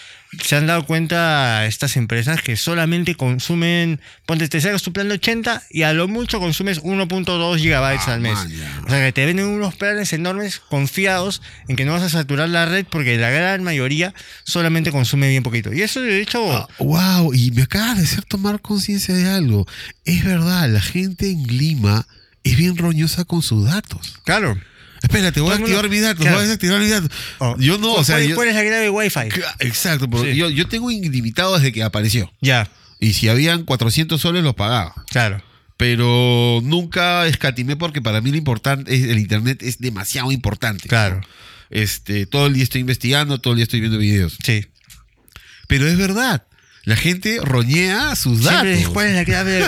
se han dado cuenta estas empresas que solamente consumen, ponte, te sacas tu plan de 80 y a lo mucho consumes 1.2 gigabytes Ah, al mes. man. O sea que te venden unos planes enormes confiados en que no vas a saturar la red porque la gran mayoría solamente consume bien poquito. Y eso de hecho... Ah, wow, y me acaba de hacer tomar conciencia de algo. Es verdad, la gente en Lima es bien roñosa con sus datos. Claro. Espérate, voy a activar mis datos, voy a desactivar mis datos. Oh, Yo no, o sea, ¿Cuál, yo- cuál es la clave de Wi-Fi? Exacto, yo, yo tengo ilimitado desde que apareció. Ya, Y si habían 400 soles, los pagaba. claro. Pero nunca escatimé porque para mí lo importante es el internet es demasiado importante. Claro. Este, todo el día estoy investigando, todo el día estoy viendo videos. Sí. Pero es verdad, la gente roñea sus Siempre datos. ¿cuál es la clave?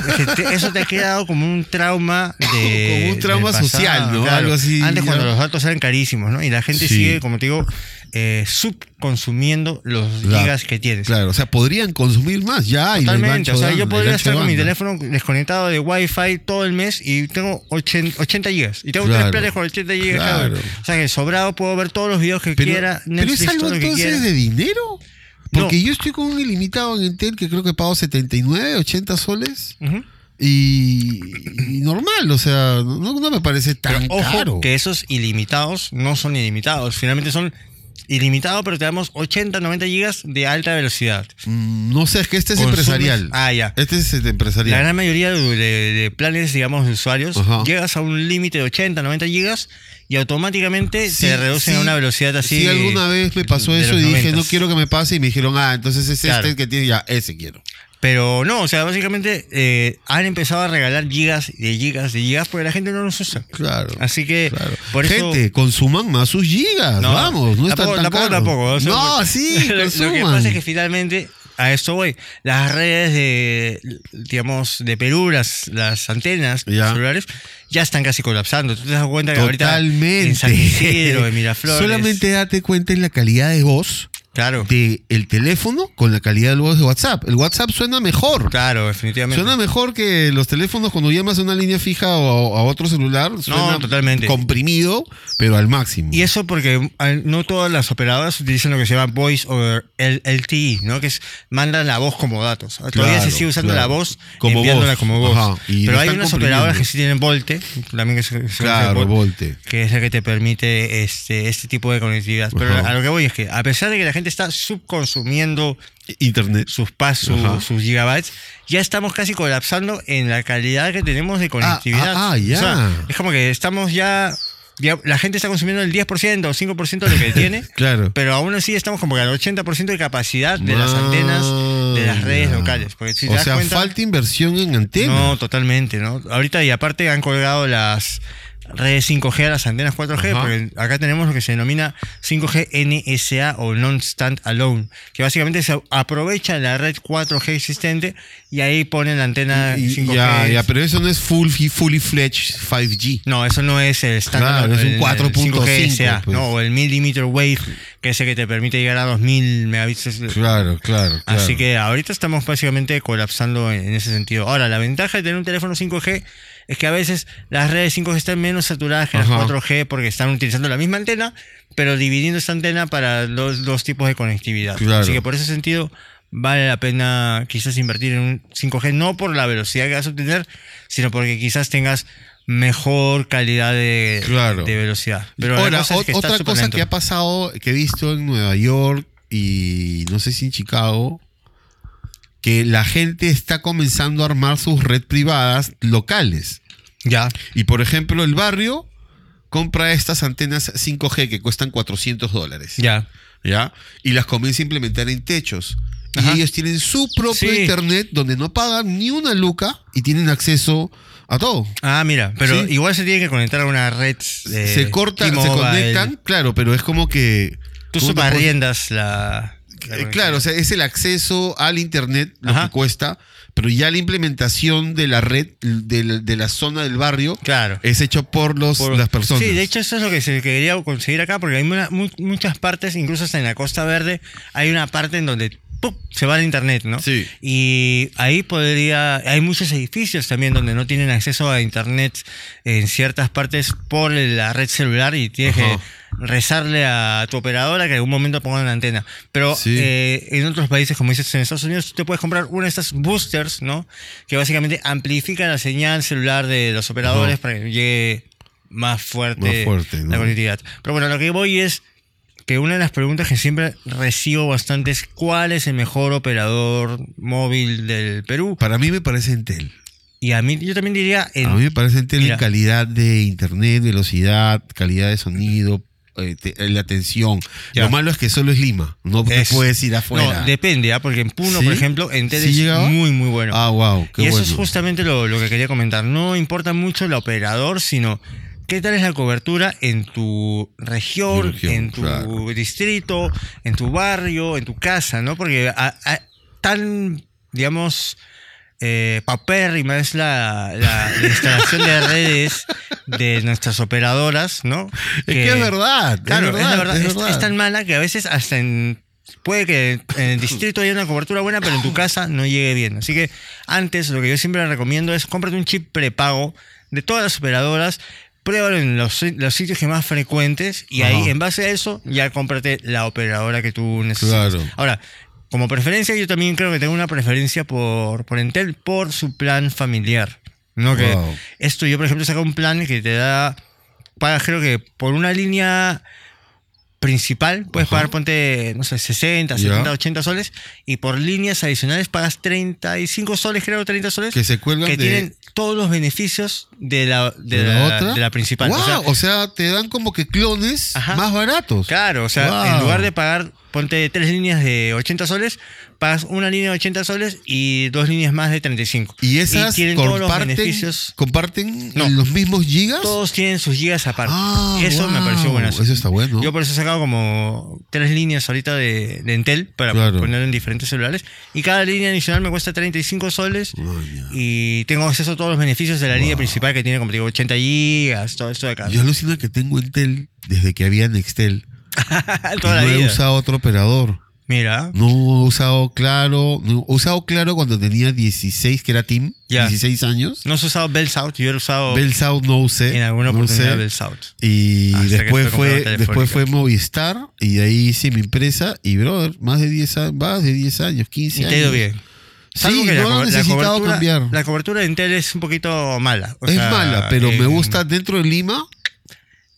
Eso te ha quedado como un trauma de. Como un trauma pasado, social, ¿no? Algo así, Antes cuando los datos eran carísimos, ¿no? Y la gente Sí. sigue, como te digo, eh, subconsumiendo los Claro, gigas que tienes. Claro, o sea, podrían consumir más ya. Totalmente, o sea, yo podría estar con mi teléfono desconectado de Wi-Fi todo el mes y tengo 80, 80 gigas. Y tengo Claro. tres planes con 80 gigas. cada Claro. uno. O sea, que sobrado puedo ver todos los videos que Pero, quiera, pero es Netflix, algo entonces de dinero. Porque No. yo estoy con un ilimitado en Entel que creo que pago 79, 80 soles. Ujú. Y, y normal, o sea, no, no me parece tan Pero ojo caro. que esos ilimitados no son ilimitados. Finalmente son ilimitados, pero te damos 80, 90 gigas de alta velocidad. Mm, No sé, es que este es Consumes- empresarial. Ah, ya. Este es el La empresarial. gran mayoría de, de- de planes, digamos, de usuarios, Ajá. llegas a un límite de 80, 90 gigas y automáticamente Sí, se reducen sí. a una velocidad así. Sí, alguna vez me pasó eso y dije, 90s. no quiero que me pase. Y me dijeron, ah, entonces es Claro. este el que tiene, ya, ese quiero. Pero no, o sea, básicamente eh, han empezado a regalar gigas de gigas de gigas porque la gente no los usa. Claro. Así que, Claro. por eso. Gente, consuman más sus gigas. No, Vamos, no tampoco, están tan tampoco, tampoco, o sea, no, porque- sí, lo, lo que pasa es que finalmente, a esto voy, las redes de, digamos, de Perú, las, las antenas Ya. celulares, ya están casi colapsando. Tú te das cuenta que ahorita Totalmente. en San Isidro, en Miraflores. Solamente date cuenta en la calidad de voz Claro, del el teléfono con la calidad de voz de WhatsApp. El WhatsApp suena mejor. claro, definitivamente. Suena mejor que los teléfonos cuando llamas a una línea fija o a otro celular. Suena totalmente. comprimido, pero al máximo. Y eso porque no todas las operadoras utilizan lo que se llama Voice over LTE, ¿no? Que es mandan la voz como datos. Todavía se sigue usando claro. la voz Como enviándola voz. como voz. Ajá, y Pero hay unas operadoras que sí tienen Volte, también que se, se Claro, Volte. que es la que te permite este, este tipo de conectividad. Pero Ajá. a lo que voy es que a pesar de que la gente está subconsumiendo Internet. sus pasos, Ajá. sus gigabytes, ya estamos casi colapsando en la calidad que tenemos de conectividad. ah, ah, ya. O sea, es como que estamos ya, la gente está consumiendo el 10% o 5% de lo que tiene, Claro. pero aún así estamos como que al 80% de capacidad de las antenas de las redes Ah, locales. Porque si te o das sea, cuenta, falta inversión en antenas. no, totalmente, ¿no? Ahorita y aparte han colgado las redes 5G a las antenas 4G, Ajá. porque acá tenemos lo que se denomina 5G NSA o Non-Stand Alone, que básicamente se aprovecha la red 4G existente y ahí ponen la antena Y- 5G. ya, ya, pero eso no es full, fully fledged 5G. No, eso no es el estándar. Claro, es un el- el 4.5, 5G SA, pues. no, o el millimeter wave, que es el que te permite llegar a 2000 megabits. Claro, claro, claro. Así que ahorita estamos básicamente colapsando en, en ese sentido. Ahora, la ventaja de tener un teléfono 5G es que a veces las redes 5G están menos saturadas que Ajá. las 4G porque están utilizando la misma antena, pero dividiendo esta antena para los dos tipos de conectividad. Claro. Así que por ese sentido vale la pena quizás invertir en un 5G, no por la velocidad que vas a obtener, sino porque quizás tengas mejor calidad de, Claro. de velocidad. Pero la Ahora, cosa es ot- que está otra cosa lento. que ha pasado, que he visto en Nueva York y no sé si en Chicago, que la gente está comenzando a armar sus red privadas locales. Ya. Y por ejemplo, el barrio compra estas antenas 5G que cuestan 400 dólares. Ya. ¿Ya? Y las comienza a implementar en techos. Ajá. Y ellos tienen su propio Sí. internet donde no pagan ni una luca y tienen acceso a todo. Ah, mira, pero Sí. igual se tiene que conectar a una red. eh, se cortan, se conectan, claro, pero es como que... Tú ¿cómo te puedo- subarriendas la. Eh, claro, o sea, es el acceso al internet lo Ajá. que cuesta, pero ya la implementación de la red de la, de la zona del barrio Claro. es hecho por los Por- las personas. Sí, de hecho eso es lo que se quería conseguir acá, porque hay una- mu- muchas partes, incluso hasta en la Costa Verde, hay una parte en donde ¡pum! se va el internet, ¿no? Sí. Y ahí podría, hay muchos edificios también donde no tienen acceso a internet en ciertas partes por la red celular y tienes Ajá. que rezarle a tu operadora que en algún momento ponga una antena. Pero Sí. eh, en otros países, como dices en Estados Unidos, tú te puedes comprar una de estas boosters, ¿no? Que básicamente amplifica la señal celular de los operadores Ajá. para que llegue más fuerte, Más fuerte, la conectividad. Pero bueno, lo que voy es que una de las preguntas que siempre recibo bastante es ¿cuál es el mejor operador móvil del Perú? Para mí me parece Entel. Y a mí yo también diría en, A mí me parece Entel Mira. en calidad de internet, velocidad, calidad de sonido, eh, te- la atención. Ya. Lo malo es que solo es Lima, no Es- puedes ir afuera. No, depende, ¿ah? porque en Puno, ¿Sí? por ejemplo, Entel ¿Sí es llegaba? muy, muy bueno. ah, wow, qué y eso bueno. es justamente lo, lo que quería comentar. No importa mucho el operador, sino qué tal es la cobertura en tu región, Región, en tu claro. distrito, en tu barrio, en tu casa, ¿no? Porque a- a- tan, digamos, eh, paupérrima es la, la- la instalación de redes de nuestras operadoras, ¿no? Es que es verdad. Claro, es verdad. es, la verdad, es es- verdad. es tan mala que a veces hasta en... Puede que en el distrito haya una cobertura buena, pero en tu casa no llegue bien. Así que antes lo que yo siempre recomiendo es cómprate un chip prepago de todas las operadoras, pruébalo en los, los sitios que más frecuentes y ahí en base a eso ya cómprate la operadora que tú necesitas. Claro. Ahora, como preferencia yo también creo que tengo una preferencia por, por Entel por su plan familiar. ¿no? Que Wow. esto yo por ejemplo saco un plan que te da pagas creo que por una línea principal puedes Ajá. pagar ponte no sé 60 Ya. 70 80 soles y por líneas adicionales pagas 35 soles creo 30 soles Que se cuelgan que de- tienen todos los beneficios de la de, ¿De la, la, otra? de la principal Wow, O sea, te dan como que clones Ajá. más baratos. Claro, o sea, Wow. en lugar de pagar, ponte tres líneas de 80 soles, pagas una línea de 80 soles y dos líneas más de 35. Y esas tienen todos los comparten, beneficios. comparten No. los mismos gigas. Todos tienen sus gigas aparte. Ah, eso me pareció bueno. Eso está bueno. Yo por eso he sacado como tres líneas ahorita de, de Entel para Claro. poner en diferentes celulares. Y cada línea adicional me cuesta 35 soles. Ya. Y tengo acceso a todos los beneficios de la línea principal que tiene, como te digo, 80 gigas, todo esto de acá. Yo alucino que tengo Entel desde que había Nextel. La no he usado otro operador. Mira. No he usado Claro. No, he usado Claro cuando tenía 16, que era Team. Ya. 16 años. No has usado Bell South, yo he usado Bell South no usé. en alguna no oportunidad usé. Bell South. Y que después fue después fue. Movistar y de ahí hice mi empresa y brother, más de 10 años, más de 10 años, 15 Y años. te ha ido bien. Sí, que no lo he necesitado cobertura, cambiar. La cobertura de Intel es un poquito mala. o es sea, mala, pero me en- gusta dentro de Lima.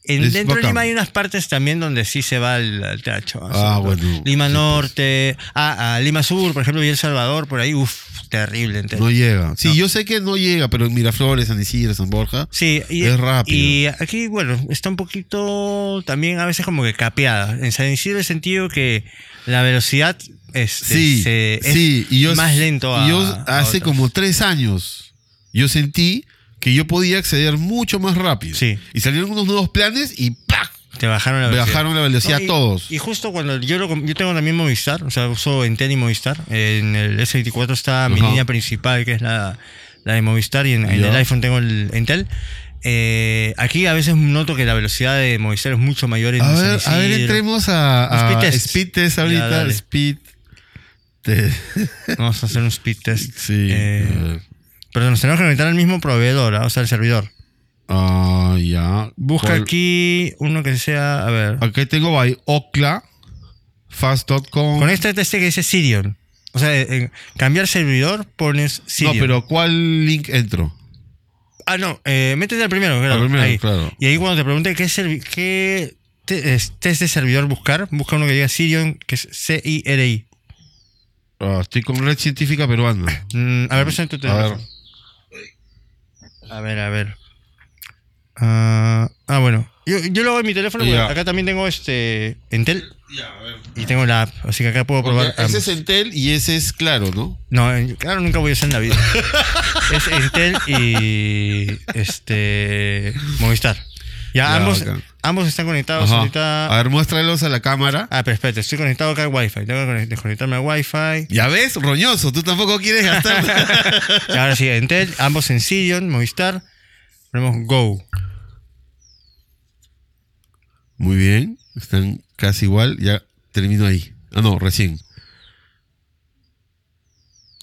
En, dentro de. Lima hay unas partes también donde sí se va al, al tacho. Ah, bueno, Lima sí, Norte, ah, a Lima Sur, por ejemplo, y El Salvador, por ahí, uff, terrible. Intel. No llega. Sí, No. yo sé que no llega, pero en Miraflores, San Isidro, San Borja. Sí, y, Es rápido. y aquí, bueno, está un poquito también a veces como que capeada. En San Isidro el sentido que la velocidad este, Sí, se- es sí. Y yo, más lento a, yo a hace otras. como tres años, yo sentí que yo podía acceder mucho más rápido. Sí. Y salieron unos nuevos planes y ¡pac! Te bajaron la velocidad. bajaron la velocidad No, y- todos. Y justo cuando yo, lo yo tengo también Movistar, o sea, uso Entel y Movistar. En el S24 está mi línea principal, que es la, la de Movistar, y en, el iPhone tengo el Entel. Eh, aquí a veces noto que la velocidad de Movistar es mucho mayor en A ver, a ver, entremos a, speed test. speed test ahorita. speed test. Vamos a hacer un speed test. Sí. Eh, a ver. Pero nos tenemos que conectar al mismo proveedor, ¿ah? o sea, el servidor. Ah, ya. Busca ¿Cuál? aquí uno que sea, a ver. Aquí tengo by Ocla, fast.com. Con este este que dice Sirion. O sea, en cambiar servidor pones No, Sirion. pero ¿cuál link entro? Ah, no, eh, métete al primero, claro. Al primero, ahí. claro. Y ahí cuando te pregunte qué, qué te- es- test de servidor buscar, busca uno que diga Sirion, que es C-I-R-I. Ah, estoy con Red Científica Peruana. Mm, a ver, presenta tu A ver. teléfono. A ver, a ver. Ah, ah, bueno. Yo, yo lo hago en mi teléfono, Ya. acá también tengo este Entel y tengo la app, así que acá puedo probar. Porque ese ambos. es Entel y ese es claro, ¿no? No, en- claro, nunca voy a hacer en la vida. es Entel y este Movistar. Ya, Ya, ambos, bacán. Ambos están conectados Ajá. ahorita. A ver, muéstralos a la cámara. Ah, pero espérate, estoy conectado acá al Wi-Fi. Tengo que desconectarme al Wi-Fi. Ya ves, roñoso, tú tampoco quieres gastar. Y ahora sí, Entel, ambos en Sirion, Movistar. Ponemos Go. Muy bien, están casi igual. Ya termino ahí. Ah, no, recién.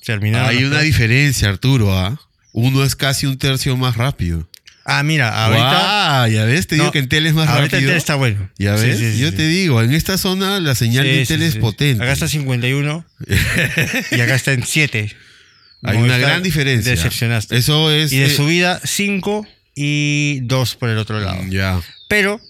Terminaron. Hay una diferencia, Arturo. ¿ah? Uno es casi un tercio más rápido. Ah, mira, ahorita. Guau, ya ves, te digo No, que Entel es más ahorita rápido. Entel está bueno. Ya ves, sí, sí, yo sí. te digo, en esta zona la señal de Entel es potente. Acá está 51 y acá está en 7. Hay una gran diferencia. Decepcionaste. Eso es. Y de eh, subida 5 y 2 por el otro lado. Ya. Pero.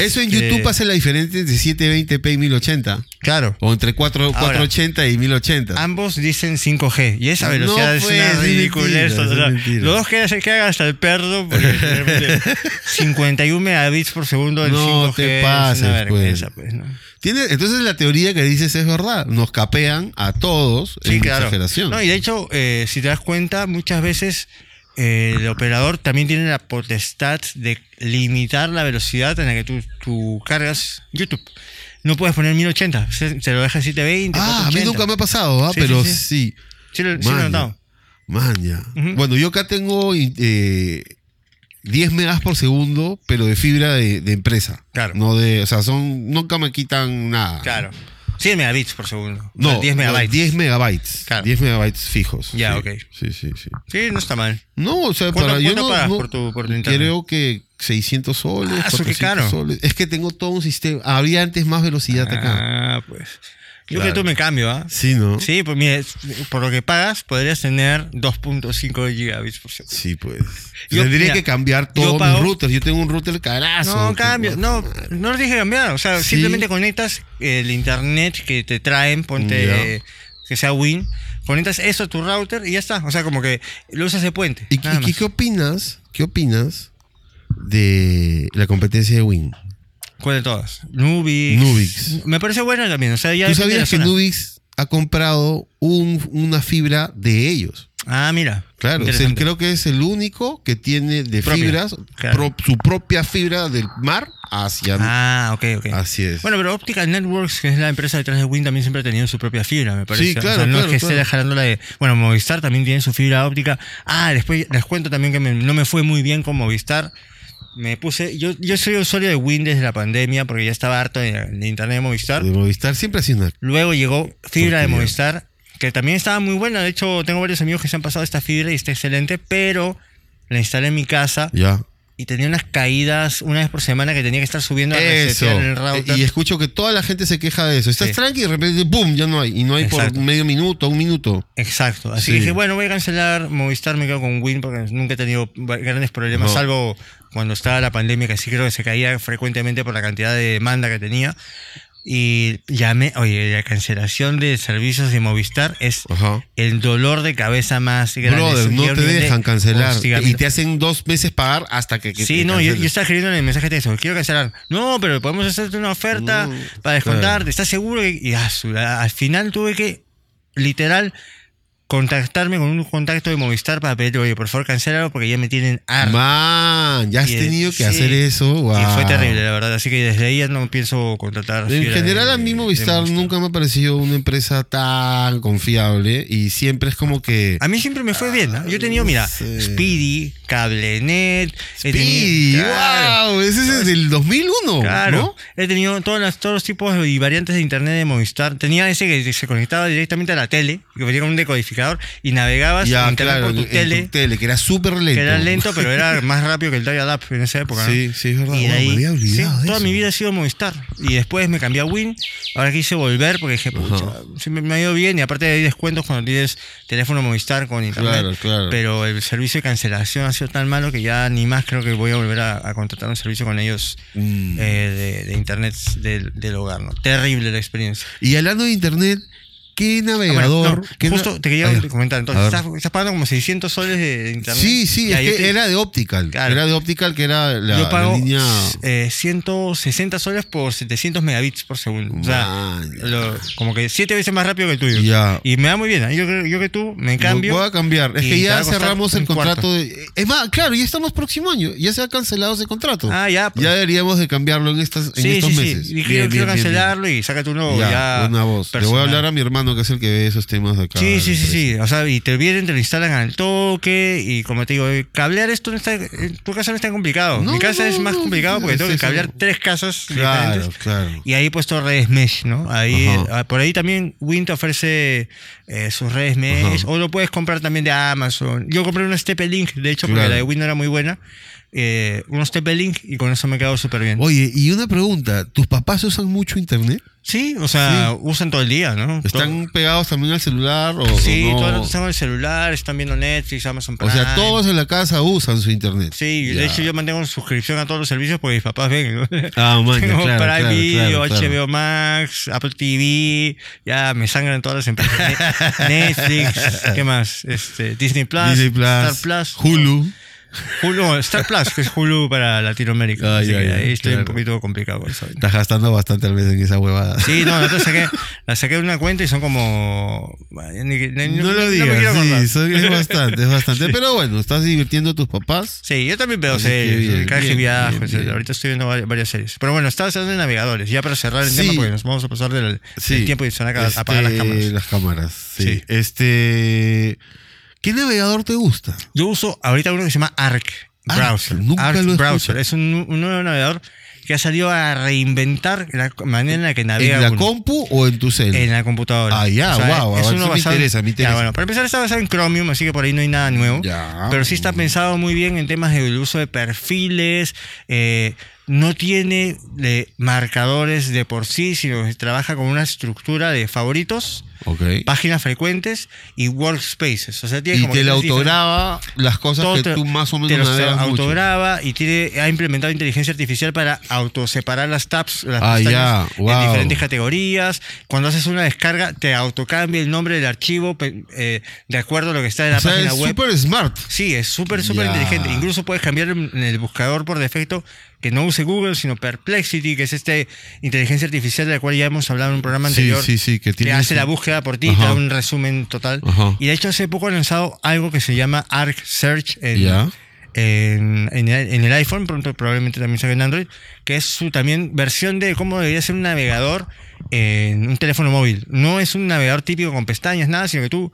Eso en este, YouTube hace la diferencia entre 720p y 1080. Claro. O entre 4, Ahora, 480 y 1080. Ambos dicen 5G. Y esa No, velocidad es pues, una es ridiculez. mentira, o es mentira. los dos que se hasta el perro. porque realmente 51 megabits por segundo del No 5G. te es pases, una vergüenza, pues, ¿no? Tiene, entonces la teoría que dices es verdad. Nos capean a todos Sí, en claro. exageración. No, y de hecho, eh, si te das cuenta, muchas veces el operador también tiene la potestad de limitar la velocidad en la que tú, tú cargas YouTube. No puedes poner 1080, se, se lo deja en 720. ah, a mí 480. nunca me ha pasado, ¿ah? Sí, pero sí, sí. lo, he Maña. notado. Ujú. Bueno, yo acá tengo eh, 10 megas por segundo, pero de fibra de, de empresa. Claro. No de, o sea, son, nunca me quitan nada. Claro. 100 megabits por segundo. No, sea, 10 megabytes. 10 megabytes. Claro. 10 megabytes fijos. Ya, sí. ok. Sí, sí, sí. Sí, no está mal. No, o sea, ¿Cuánto- para yo no, pagas no- por tu- por tu internet? creo que 600 soles, Ah, eso qué 400 caro. soles. Es que tengo todo un sistema. Habría antes más velocidad acá. Ah, pues. Yo Claro. que tú me cambio, ¿ah? Sí, ¿no? Sí, pues mire, por lo que pagas podrías tener 2.5 gigabits por segundo. Sí, pues. Yo- Tendría mira, que cambiar todos mis routers. Yo tengo un router carazo. No, cambia, no, no lo tienes que cambiar. O sea, Sí. simplemente conectas el internet que te traen, ponte eh, que sea Win, conectas eso a tu router y ya está. O sea, como que lo usas de puente. ¿Y, y qué opinas? ¿Qué opinas de la competencia de Win? ¿Cuál de todas? Nubix. Nubix. Me parece buena también. O sea, ya ¿Tú sabías que. Nubix ha comprado un- una fibra de ellos? Ah, mira. Claro, creo que es el único que tiene de Propia, fibras, claro. pro- su propia fibra del mar hacia... Ah, ok, ok. Así es. Bueno, pero Optical Networks, que es la empresa detrás de Win, también siempre ha tenido su propia fibra, me parece. Sí, claro, O sea, no claro, es que claro. esté dejando la de. Bueno, Movistar también tiene su fibra óptica. Ah, después les cuento también que me- no me fue muy bien con Movistar. Me puse. Yo, yo soy usuario de Win desde la pandemia porque ya estaba harto de, de internet de Movistar. de Movistar siempre ha sido una... Luego llegó fibra de. Movistar, que también estaba muy buena. De hecho, tengo varios amigos que se han pasado esta fibra y está excelente, pero la instalé en mi casa Ya. Y tenía unas caídas una vez por semana que tenía que estar subiendo a Eso. el router. Y escucho que toda la gente se queja de eso. Estás Sí. tranqui y de repente, ¡pum! Ya no hay. Y no hay Exacto. por medio minuto, un minuto. Exacto. Así Sí. que dije, bueno, voy a cancelar Movistar, me quedo con Win porque nunca he tenido grandes problemas, No. salvo cuando estaba la pandemia, que sí creo que se caía frecuentemente por la cantidad de demanda que tenía. Y llamé, oye, la cancelación de servicios de Movistar es Ajá. el dolor de cabeza más grande. Brother, no te dejan cancelar. Y te hacen dos meses pagar hasta que. que Sí, no, yo, yo estaba escribiendo en el mensaje de texto, quiero cancelar. No, pero podemos hacerte una oferta No, para descontarte, claro. ¿estás seguro? que-?" Y ah, al final tuve que, literal, contactarme con un contacto de Movistar para pedirle, oye, por favor, cancélalo porque ya me tienen harto. Man, ya has Y, tenido que sí. hacer eso. Y wow. fue terrible, la verdad. Así que desde ahí ya no pienso contratar. En general, de- a mí Movistar nunca me ha parecido una empresa tan confiable y siempre es como que. A mí siempre me fue bien. ¿no? Yo he tenido, mira. Speedy, Cablenet. Speedy, tenido- Claro. wow, ese es del 2001, Claro, ¿no? he tenido todas las, todos los tipos y variantes de internet de Movistar. Tenía ese que se conectaba directamente a la tele, que venía con un decodificador y navegabas Ya, internet claro, por tu en- tele, tu tele, que era súper lento. que era lento, pero era más rápido que el dial-up en esa época. ¿no? Sí, sí, es verdad. Y de Wow, ahí, me había olvidado sí, de toda eso. mi vida ha sido Movistar. Y después me cambié a Win. Ahora quise volver porque dije, pucha, sí me, me ha ido bien. Y aparte hay descuentos cuando tienes teléfono Movistar con internet. Claro, claro. Pero el servicio de cancelación ha sido tan malo que ya ni más creo que voy a volver a, a contratar un servicio con ellos Mm. eh, de, de internet del, del hogar. ¿no? Terrible la experiencia. Y hablando de internet, ¿qué Ah, bueno, navegador? no, qué justo na- te quería Ah, comentar. Entonces, estás, estás pagando como 600 soles de, internet. Sí, sí, Ya, es que te- era de Optical. Claro. Era de Optical que era la, yo la pago línea. eh, 160 soles por 700 megabits por segundo. O sea, lo- como que siete veces más rápido que el tuyo. Ya. Y me da muy bien. ¿eh? Yo, yo que tú me cambio. Voy a cambiar. Es que ya cerramos el contrato. De, es más, claro, ya estamos próximo año. Ya se ha cancelado ese contrato. Ah, ya. pues. Ya deberíamos de cambiarlo en, estas, en sí, estos sí, meses. sí. Y Bien, quiero, bien, quiero bien, bien. cancelarlo y sácate uno Ya, ya. buena voz. Le voy a personal. hablar a mi hermano, que es el que ve esos temas de acá. Sí, sí, sí, sí. O sea, y te vienen, te lo instalan al toque. Y como te digo, eh, cablear esto no está. En tu casa no es tan complicado. No, Mi casa no, es más complicado porque tengo que eso. cablear tres casas Claro, diferentes. claro. Y ahí he puesto redes mesh, ¿no? Ahí, Ajá. ah, por ahí también Win te ofrece eh, sus redes mesh. Ajá. O lo puedes comprar también de Amazon. Yo compré una Steppe-Link, de hecho, porque Claro. la de Win no era muy buena. Eh, unos Steppe-Link y con eso me he quedado súper bien. Oye, y una pregunta. ¿Tus papás usan mucho internet? Sí, o sea, usan todo el día, ¿no? ¿Están pegados también al celular o, Sí, o no? todos están en el celular, están viendo Netflix, Amazon Prime. O sea, todos en la casa usan su internet. Sí, Ya. de hecho yo mantengo suscripción a todos los servicios porque mis papás ven. ¿no? Ah, man, Tengo claro, Prime claro, Video, claro. HBO Max, Apple TV, ya me sangran todas las empresas. Ne- Netflix, ¿qué más? Este, Disney Plus, Disney Plus, Star Plus, Hulu. Hulu, Star Plus, que es Hulu para Latinoamérica. Ah, así ya, que ya, ahí estoy un poquito complicado eso. Estás gastando bastante al mes en esa huevada. Sí, no, la saqué, la saqué de una cuenta y son como... ni- ni- No, lo digas, sí, son- es bastante, es bastante. Pero bueno, estás divirtiendo a tus papás. Sí, yo también veo series, cada que viajo. Ahorita estoy viendo vari- varias series. Pero bueno, estaba hablando de navegadores, ya para cerrar el Sí. tema, porque nos vamos a pasar del, del Sí. tiempo y se van a apagar las Este, cámaras. Las cámaras, sí. Sí. Este. ¿Qué navegador te gusta? Yo uso ahorita uno que se llama Arc Arc, Browser. nunca Arc lo he Browser. Es un, un nuevo navegador que ha salido a reinventar la manera en la que navega ¿En la uno. compu o en tu cel? En la computadora. Ah, ya, guau, a ver, uno eso me basado interesa, me interesa. Ya, bueno, para empezar está basado en Chromium, así que por ahí no hay nada nuevo. Ya. Pero sí está pensado muy bien en temas del uso de perfiles. eh, no tiene eh, marcadores de por sí, sino que trabaja con una estructura de favoritos, Páginas frecuentes y workspaces. O sea, tiene Y como te diferentes- autograba las cosas todo que te- tú más o te menos mucho. autograba y tiene, ha implementado inteligencia artificial para autoseparar las tabs, las Ah, pestañas ya, wow. en diferentes categorías. Cuando haces una descarga, te autocambia el nombre del archivo eh, de acuerdo a lo que está en la O sea, página es web. súper smart. Sí, es súper, súper inteligente. Incluso puedes cambiar en el buscador por defecto que no use Google, sino Perplexity, que es este inteligencia artificial de la cual ya hemos hablado en un programa Sí, anterior. sí, sí, que tiene hace su- la búsqueda por ti, te da un resumen total. Ajá. Y de hecho hace poco han lanzado algo que se llama Arc Search en, Ya. en, en el, en el iPhone, pronto probablemente también salga en Android, que es su también versión de cómo debería ser un navegador en un teléfono móvil. No es un navegador típico con pestañas, nada, sino que tú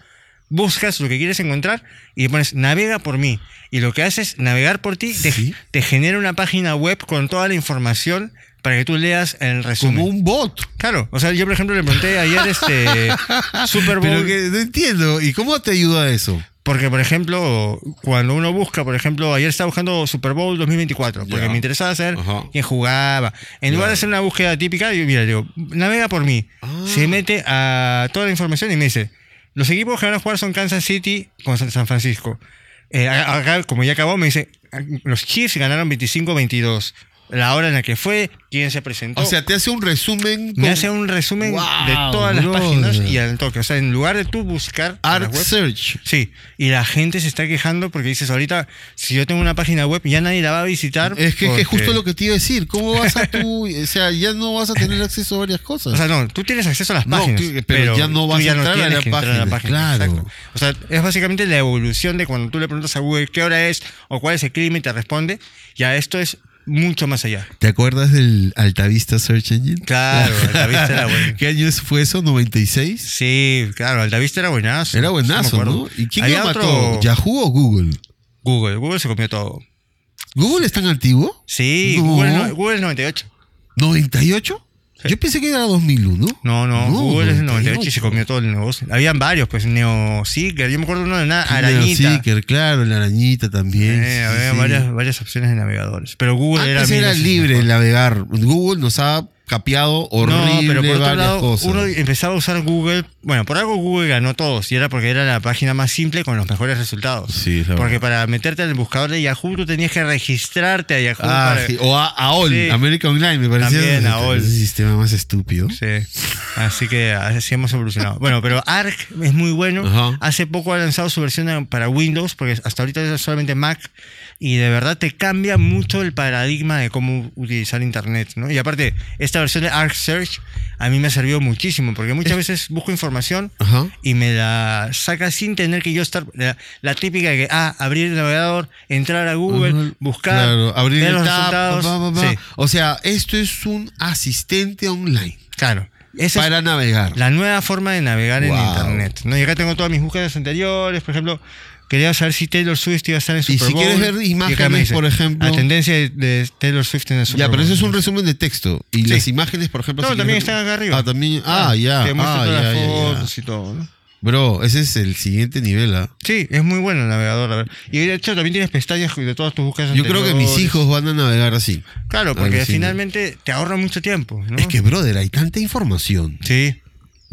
buscas lo que quieres encontrar y pones navega por mí. Y lo que hace es navegar por ti, te, Sí. te genera una página web con toda la información para que tú leas el resumen. Como un bot. Claro, o sea, yo por ejemplo le pregunté ayer este Super Bowl. Pero que no entiendo. ¿Y cómo te ayuda eso? Porque, por ejemplo, cuando uno busca, por ejemplo, ayer estaba buscando Super Bowl 2024, porque Ya. me interesaba saber Ajá. quién jugaba. En lugar de hacer una búsqueda típica, yo, mira, digo, navega por mí. Ah. Se mete a toda la información y me dice, los equipos que van a jugar son Kansas City con San Francisco. Eh, acá, como ya acabó, me dice, los Chiefs ganaron 25-22. La hora en la que fue, quién se presentó. O sea, te hace un resumen. me con hace un resumen Wow, de todas las brother. páginas y al toque. O sea, en lugar de tú buscar la Art web, Search. Sí, y la gente se está quejando porque dices, ahorita, si yo tengo una página web, ya nadie la va a visitar. Es que, es que porque- justo lo que te iba a decir. ¿Cómo vas a tú? O sea, ya no vas a tener acceso a varias cosas. O sea, no, tú tienes acceso a las No, páginas. tú- pero ya no vas a entrar a tienes la que entrar a página, claro. exacto. O sea, es básicamente la evolución de cuando tú le preguntas a Google qué hora es o cuál es el clima y te responde. Ya esto es mucho más allá. ¿Te acuerdas del Altavista Search Engine? Claro, Altavista era bueno. ¿Qué año fue eso? ¿96? Sí, claro, Altavista era buenazo. Era buenazo. ¿no? ¿Y quién lo mató? otro- ¿Yahoo o Google? Google, Google se comió todo. ¿Google es tan antiguo? Sí, No. Google, no- Google es 98. ¿98? Yo pensé que era 2001. No, no, No, Google es el 98 y 98. se comió todo el negocio. Habían varios, pues NeoSeeker, yo me acuerdo uno de una arañita. Seeker, claro, la arañita también. Eh, sí, había sí. varias, varias opciones de navegadores. Pero Google era Antes mil era veces libre el navegar. Google nos ha capeado horrible No, pero por otro lado, cosas. uno empezaba a usar Google. Bueno, por algo Google ganó todos. Y era porque era la página más simple con los mejores resultados. Sí, es la Porque verdad. para meterte en el buscador de Yahoo, tú tenías que registrarte a Yahoo. Ah, para- sí, O a AOL, Sí. American Online, me parecía También, AOL. ese sistema más estúpido. Sí, así que así hemos evolucionado. Bueno, pero Arc es muy bueno. Ajá. Hace poco ha lanzado su versión para Windows, porque hasta ahorita es solamente Mac. Y de verdad te cambia mucho el paradigma de cómo utilizar Internet. ¿no? Y aparte, esta versión de Arc Search a mí me ha servido muchísimo, porque muchas veces busco información Ajá. y me la saca sin tener que yo estar. La, la típica de que, ah, abrir el navegador, entrar a Google, Ajá. buscar, Claro, abrir ver el los tab, resultados. Sí, O sea, esto es un asistente online claro. Esa para navegar. la nueva forma de navegar en Wow. internet. ¿no? Y acá tengo todas mis búsquedas anteriores, por ejemplo, quería saber si Taylor Swift iba a estar en Y Super si Bowl. quieres ver Y acá imágenes, me dice, por ejemplo- La tendencia de, Taylor Swift en el Super Ya, pero eso es un resumen de texto. Y Sí. las imágenes, por ejemplo. No, si también quieres ver- están acá arriba. Ah, también. Ah, ya. Te muestra ah, todas ya, las ya, ya. fotos y todo. ¿no? Bro, ese es el siguiente nivel, ¿ah? Sí, es muy bueno el navegador. a ver. Y de hecho también tienes pestañas de todas tus búsquedas Yo creo que mis hijos van a navegar así. Claro, porque finalmente te ahorra mucho tiempo. ¿no? Es que, brother, hay tanta información, Sí.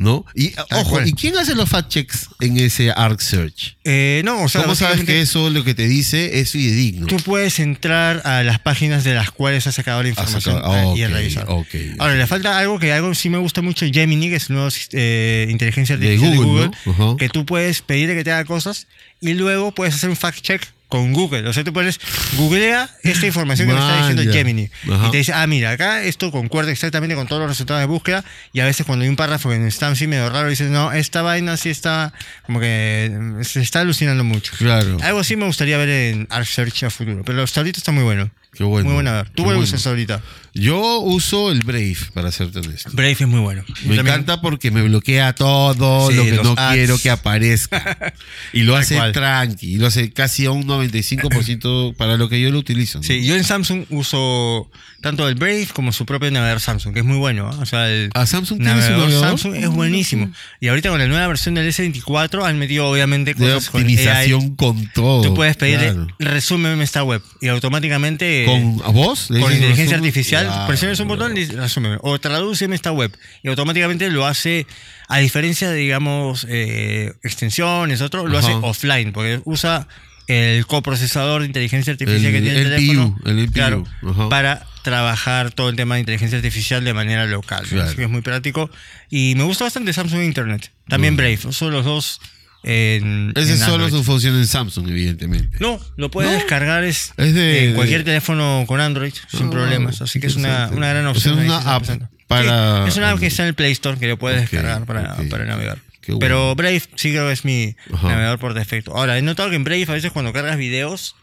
¿No? Y, ojo, cual. ¿y quién hace los fact checks en ese Arc Search? Eh, no, o sea, ¿Cómo sabes que eso lo que te dice es fidedigno? Tú puedes entrar a las páginas de las cuales has sacado la información sacado- y revisar. ok. Ahora, le falta algo que algo sí me gusta mucho, Gemini, que es el nuevo eh, inteligencia artificial de Google, Google, ¿no? Ajá. que tú puedes pedirle que te haga cosas y luego puedes hacer un fact check con Google. O sea, tú pones, googlea esta información que me está diciendo. Gemini. Ajá. Y te dice, ah, mira, acá esto concuerda exactamente con todos los resultados de búsqueda. Y a veces cuando hay un párrafo que está así medio raro, dices, no, esta vaina sí está, como que se está alucinando mucho. Claro. Algo así me gustaría ver en Arc Search a futuro. Pero hasta ahorita está muy bueno. Qué bueno. Muy buena a ver. ¿Tú cuál bueno. usas ahorita? Yo uso el Brave, para serte honesto. Brave es muy bueno. Me también- encanta porque me bloquea todo Sí, lo que no ads. quiero que aparezca. Y lo hace cual. tranqui. Y lo hace casi a un 95% para lo que yo lo utilizo. ¿no? Sí, yo en Samsung uso tanto el Brave como su propio navegador Samsung, que es muy bueno. ¿ah? O sea, el ¿Ah, Samsung navegador? Samsung es buenísimo. Y ahorita con la nueva versión del S24 han metido obviamente De cosas con AI. optimización con todo. Tú puedes pedirle, claro. resúmeme esta web y automáticamente ¿Con a vos? ¿Le con inteligencia resumen? artificial Claro, presiones un botón y resúmeme o tradúceme esta web y automáticamente lo hace a diferencia de digamos eh, extensiones otro lo Ajá. hace offline porque usa el coprocesador de inteligencia artificial El que tiene el NPU, teléfono el NPU, claro, ajá. para trabajar todo el tema de inteligencia artificial de manera local así que es muy práctico y me gusta bastante Samsung Internet también. Brave son los dos en, Ese en solo Android. su función en Samsung, evidentemente. No, lo puedes ¿No? descargar es, Es de- en cualquier de- teléfono con Android sin Ah, problemas. Así que es una, una gran O sea, opción. es una app para Sí, es una app que está en el Play Store que lo puedes descargar para, para navegar. Bueno. Pero Brave sí creo que es mi Ajá. navegador por defecto. Ahora, he notado que en Brave a veces cuando cargas videos,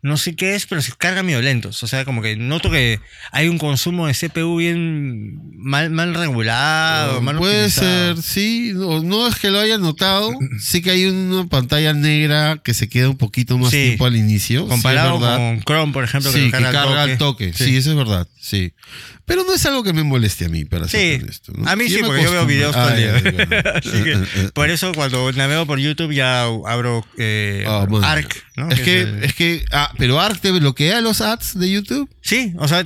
no sé qué es, pero se cargan medio lentos. O sea, como que noto que hay un consumo de CPU bien mal, mal regulado, mal Ah, Puede optimizado. ser, sí. No, no es que lo haya notado. Sí que hay una pantalla negra que se queda un poquito más Sí. tiempo al inicio. Comparado con Chrome, por ejemplo, que Sí, que carga, carga al toque. Sí. eso es verdad. Sí. Pero no es algo que me moleste a mí, para ser Sí, honesto. ¿no? a mí Yo sí, porque yo veo videos todo el Ah, día. Así Eh, eh, que, eh. por eso cuando navego por YouTube ya abro eh, Ah. Arc, ¿no? Es que, es que, ah, pero Arc te bloquea los ads de YouTube. Sí, o sea,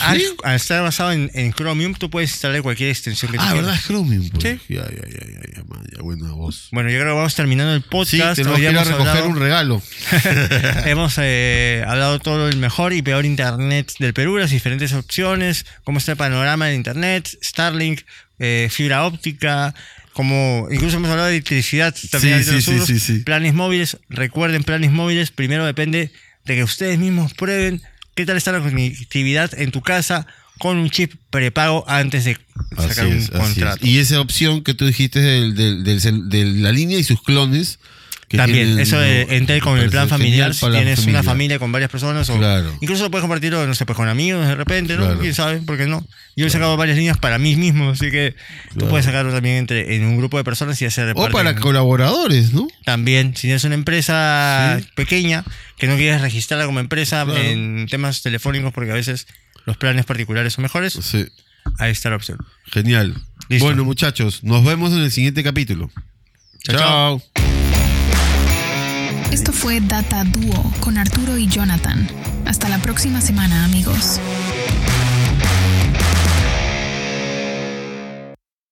Arc, al estar basado en, en Chromium, tú puedes instalar cualquier extensión que Ah, quieras. ¿verdad? Es Chromium. Pues. Sí. Ya, ya, ya, ya, ya, man, ya, buena voz. Bueno, yo creo que vamos terminando el Sí, podcast. tenemos Hoy que ir a recoger hablado- un regalo. Hemos eh, hablado todo el mejor y peor internet del Perú, las diferentes opciones, cómo está el panorama del internet, Starlink, eh, fibra óptica, como incluso hemos hablado de electricidad también Sí, sí, sí, planes móviles, recuerden planes móviles, primero depende de que ustedes mismos prueben qué tal está la conectividad en tu casa con un chip prepago antes de sacar un contrato. es. Y esa opción que tú dijiste del, del- del de la línea y sus clones. También, eso de. Entel con el plan familiar, si tienes una familia con varias personas, o Claro. incluso puedes compartirlo, no sé, pues con amigos de repente, ¿no? Claro. ¿Quién sabe? ¿Por qué no? Yo he sacado varias líneas para mí mismo, así que tú puedes sacarlo también entre, en un grupo de personas y hacer O para colaboradores, ¿no? También, si tienes una empresa Sí. pequeña que no quieres registrarla como empresa en temas telefónicos, porque a veces los planes particulares son mejores, Sí. ahí está la opción. Genial. Listo. Bueno, muchachos, nos vemos en el siguiente capítulo. Chao, chao. Esto fue Data Duo con Arturo y Jonathan. Hasta la próxima semana, amigos.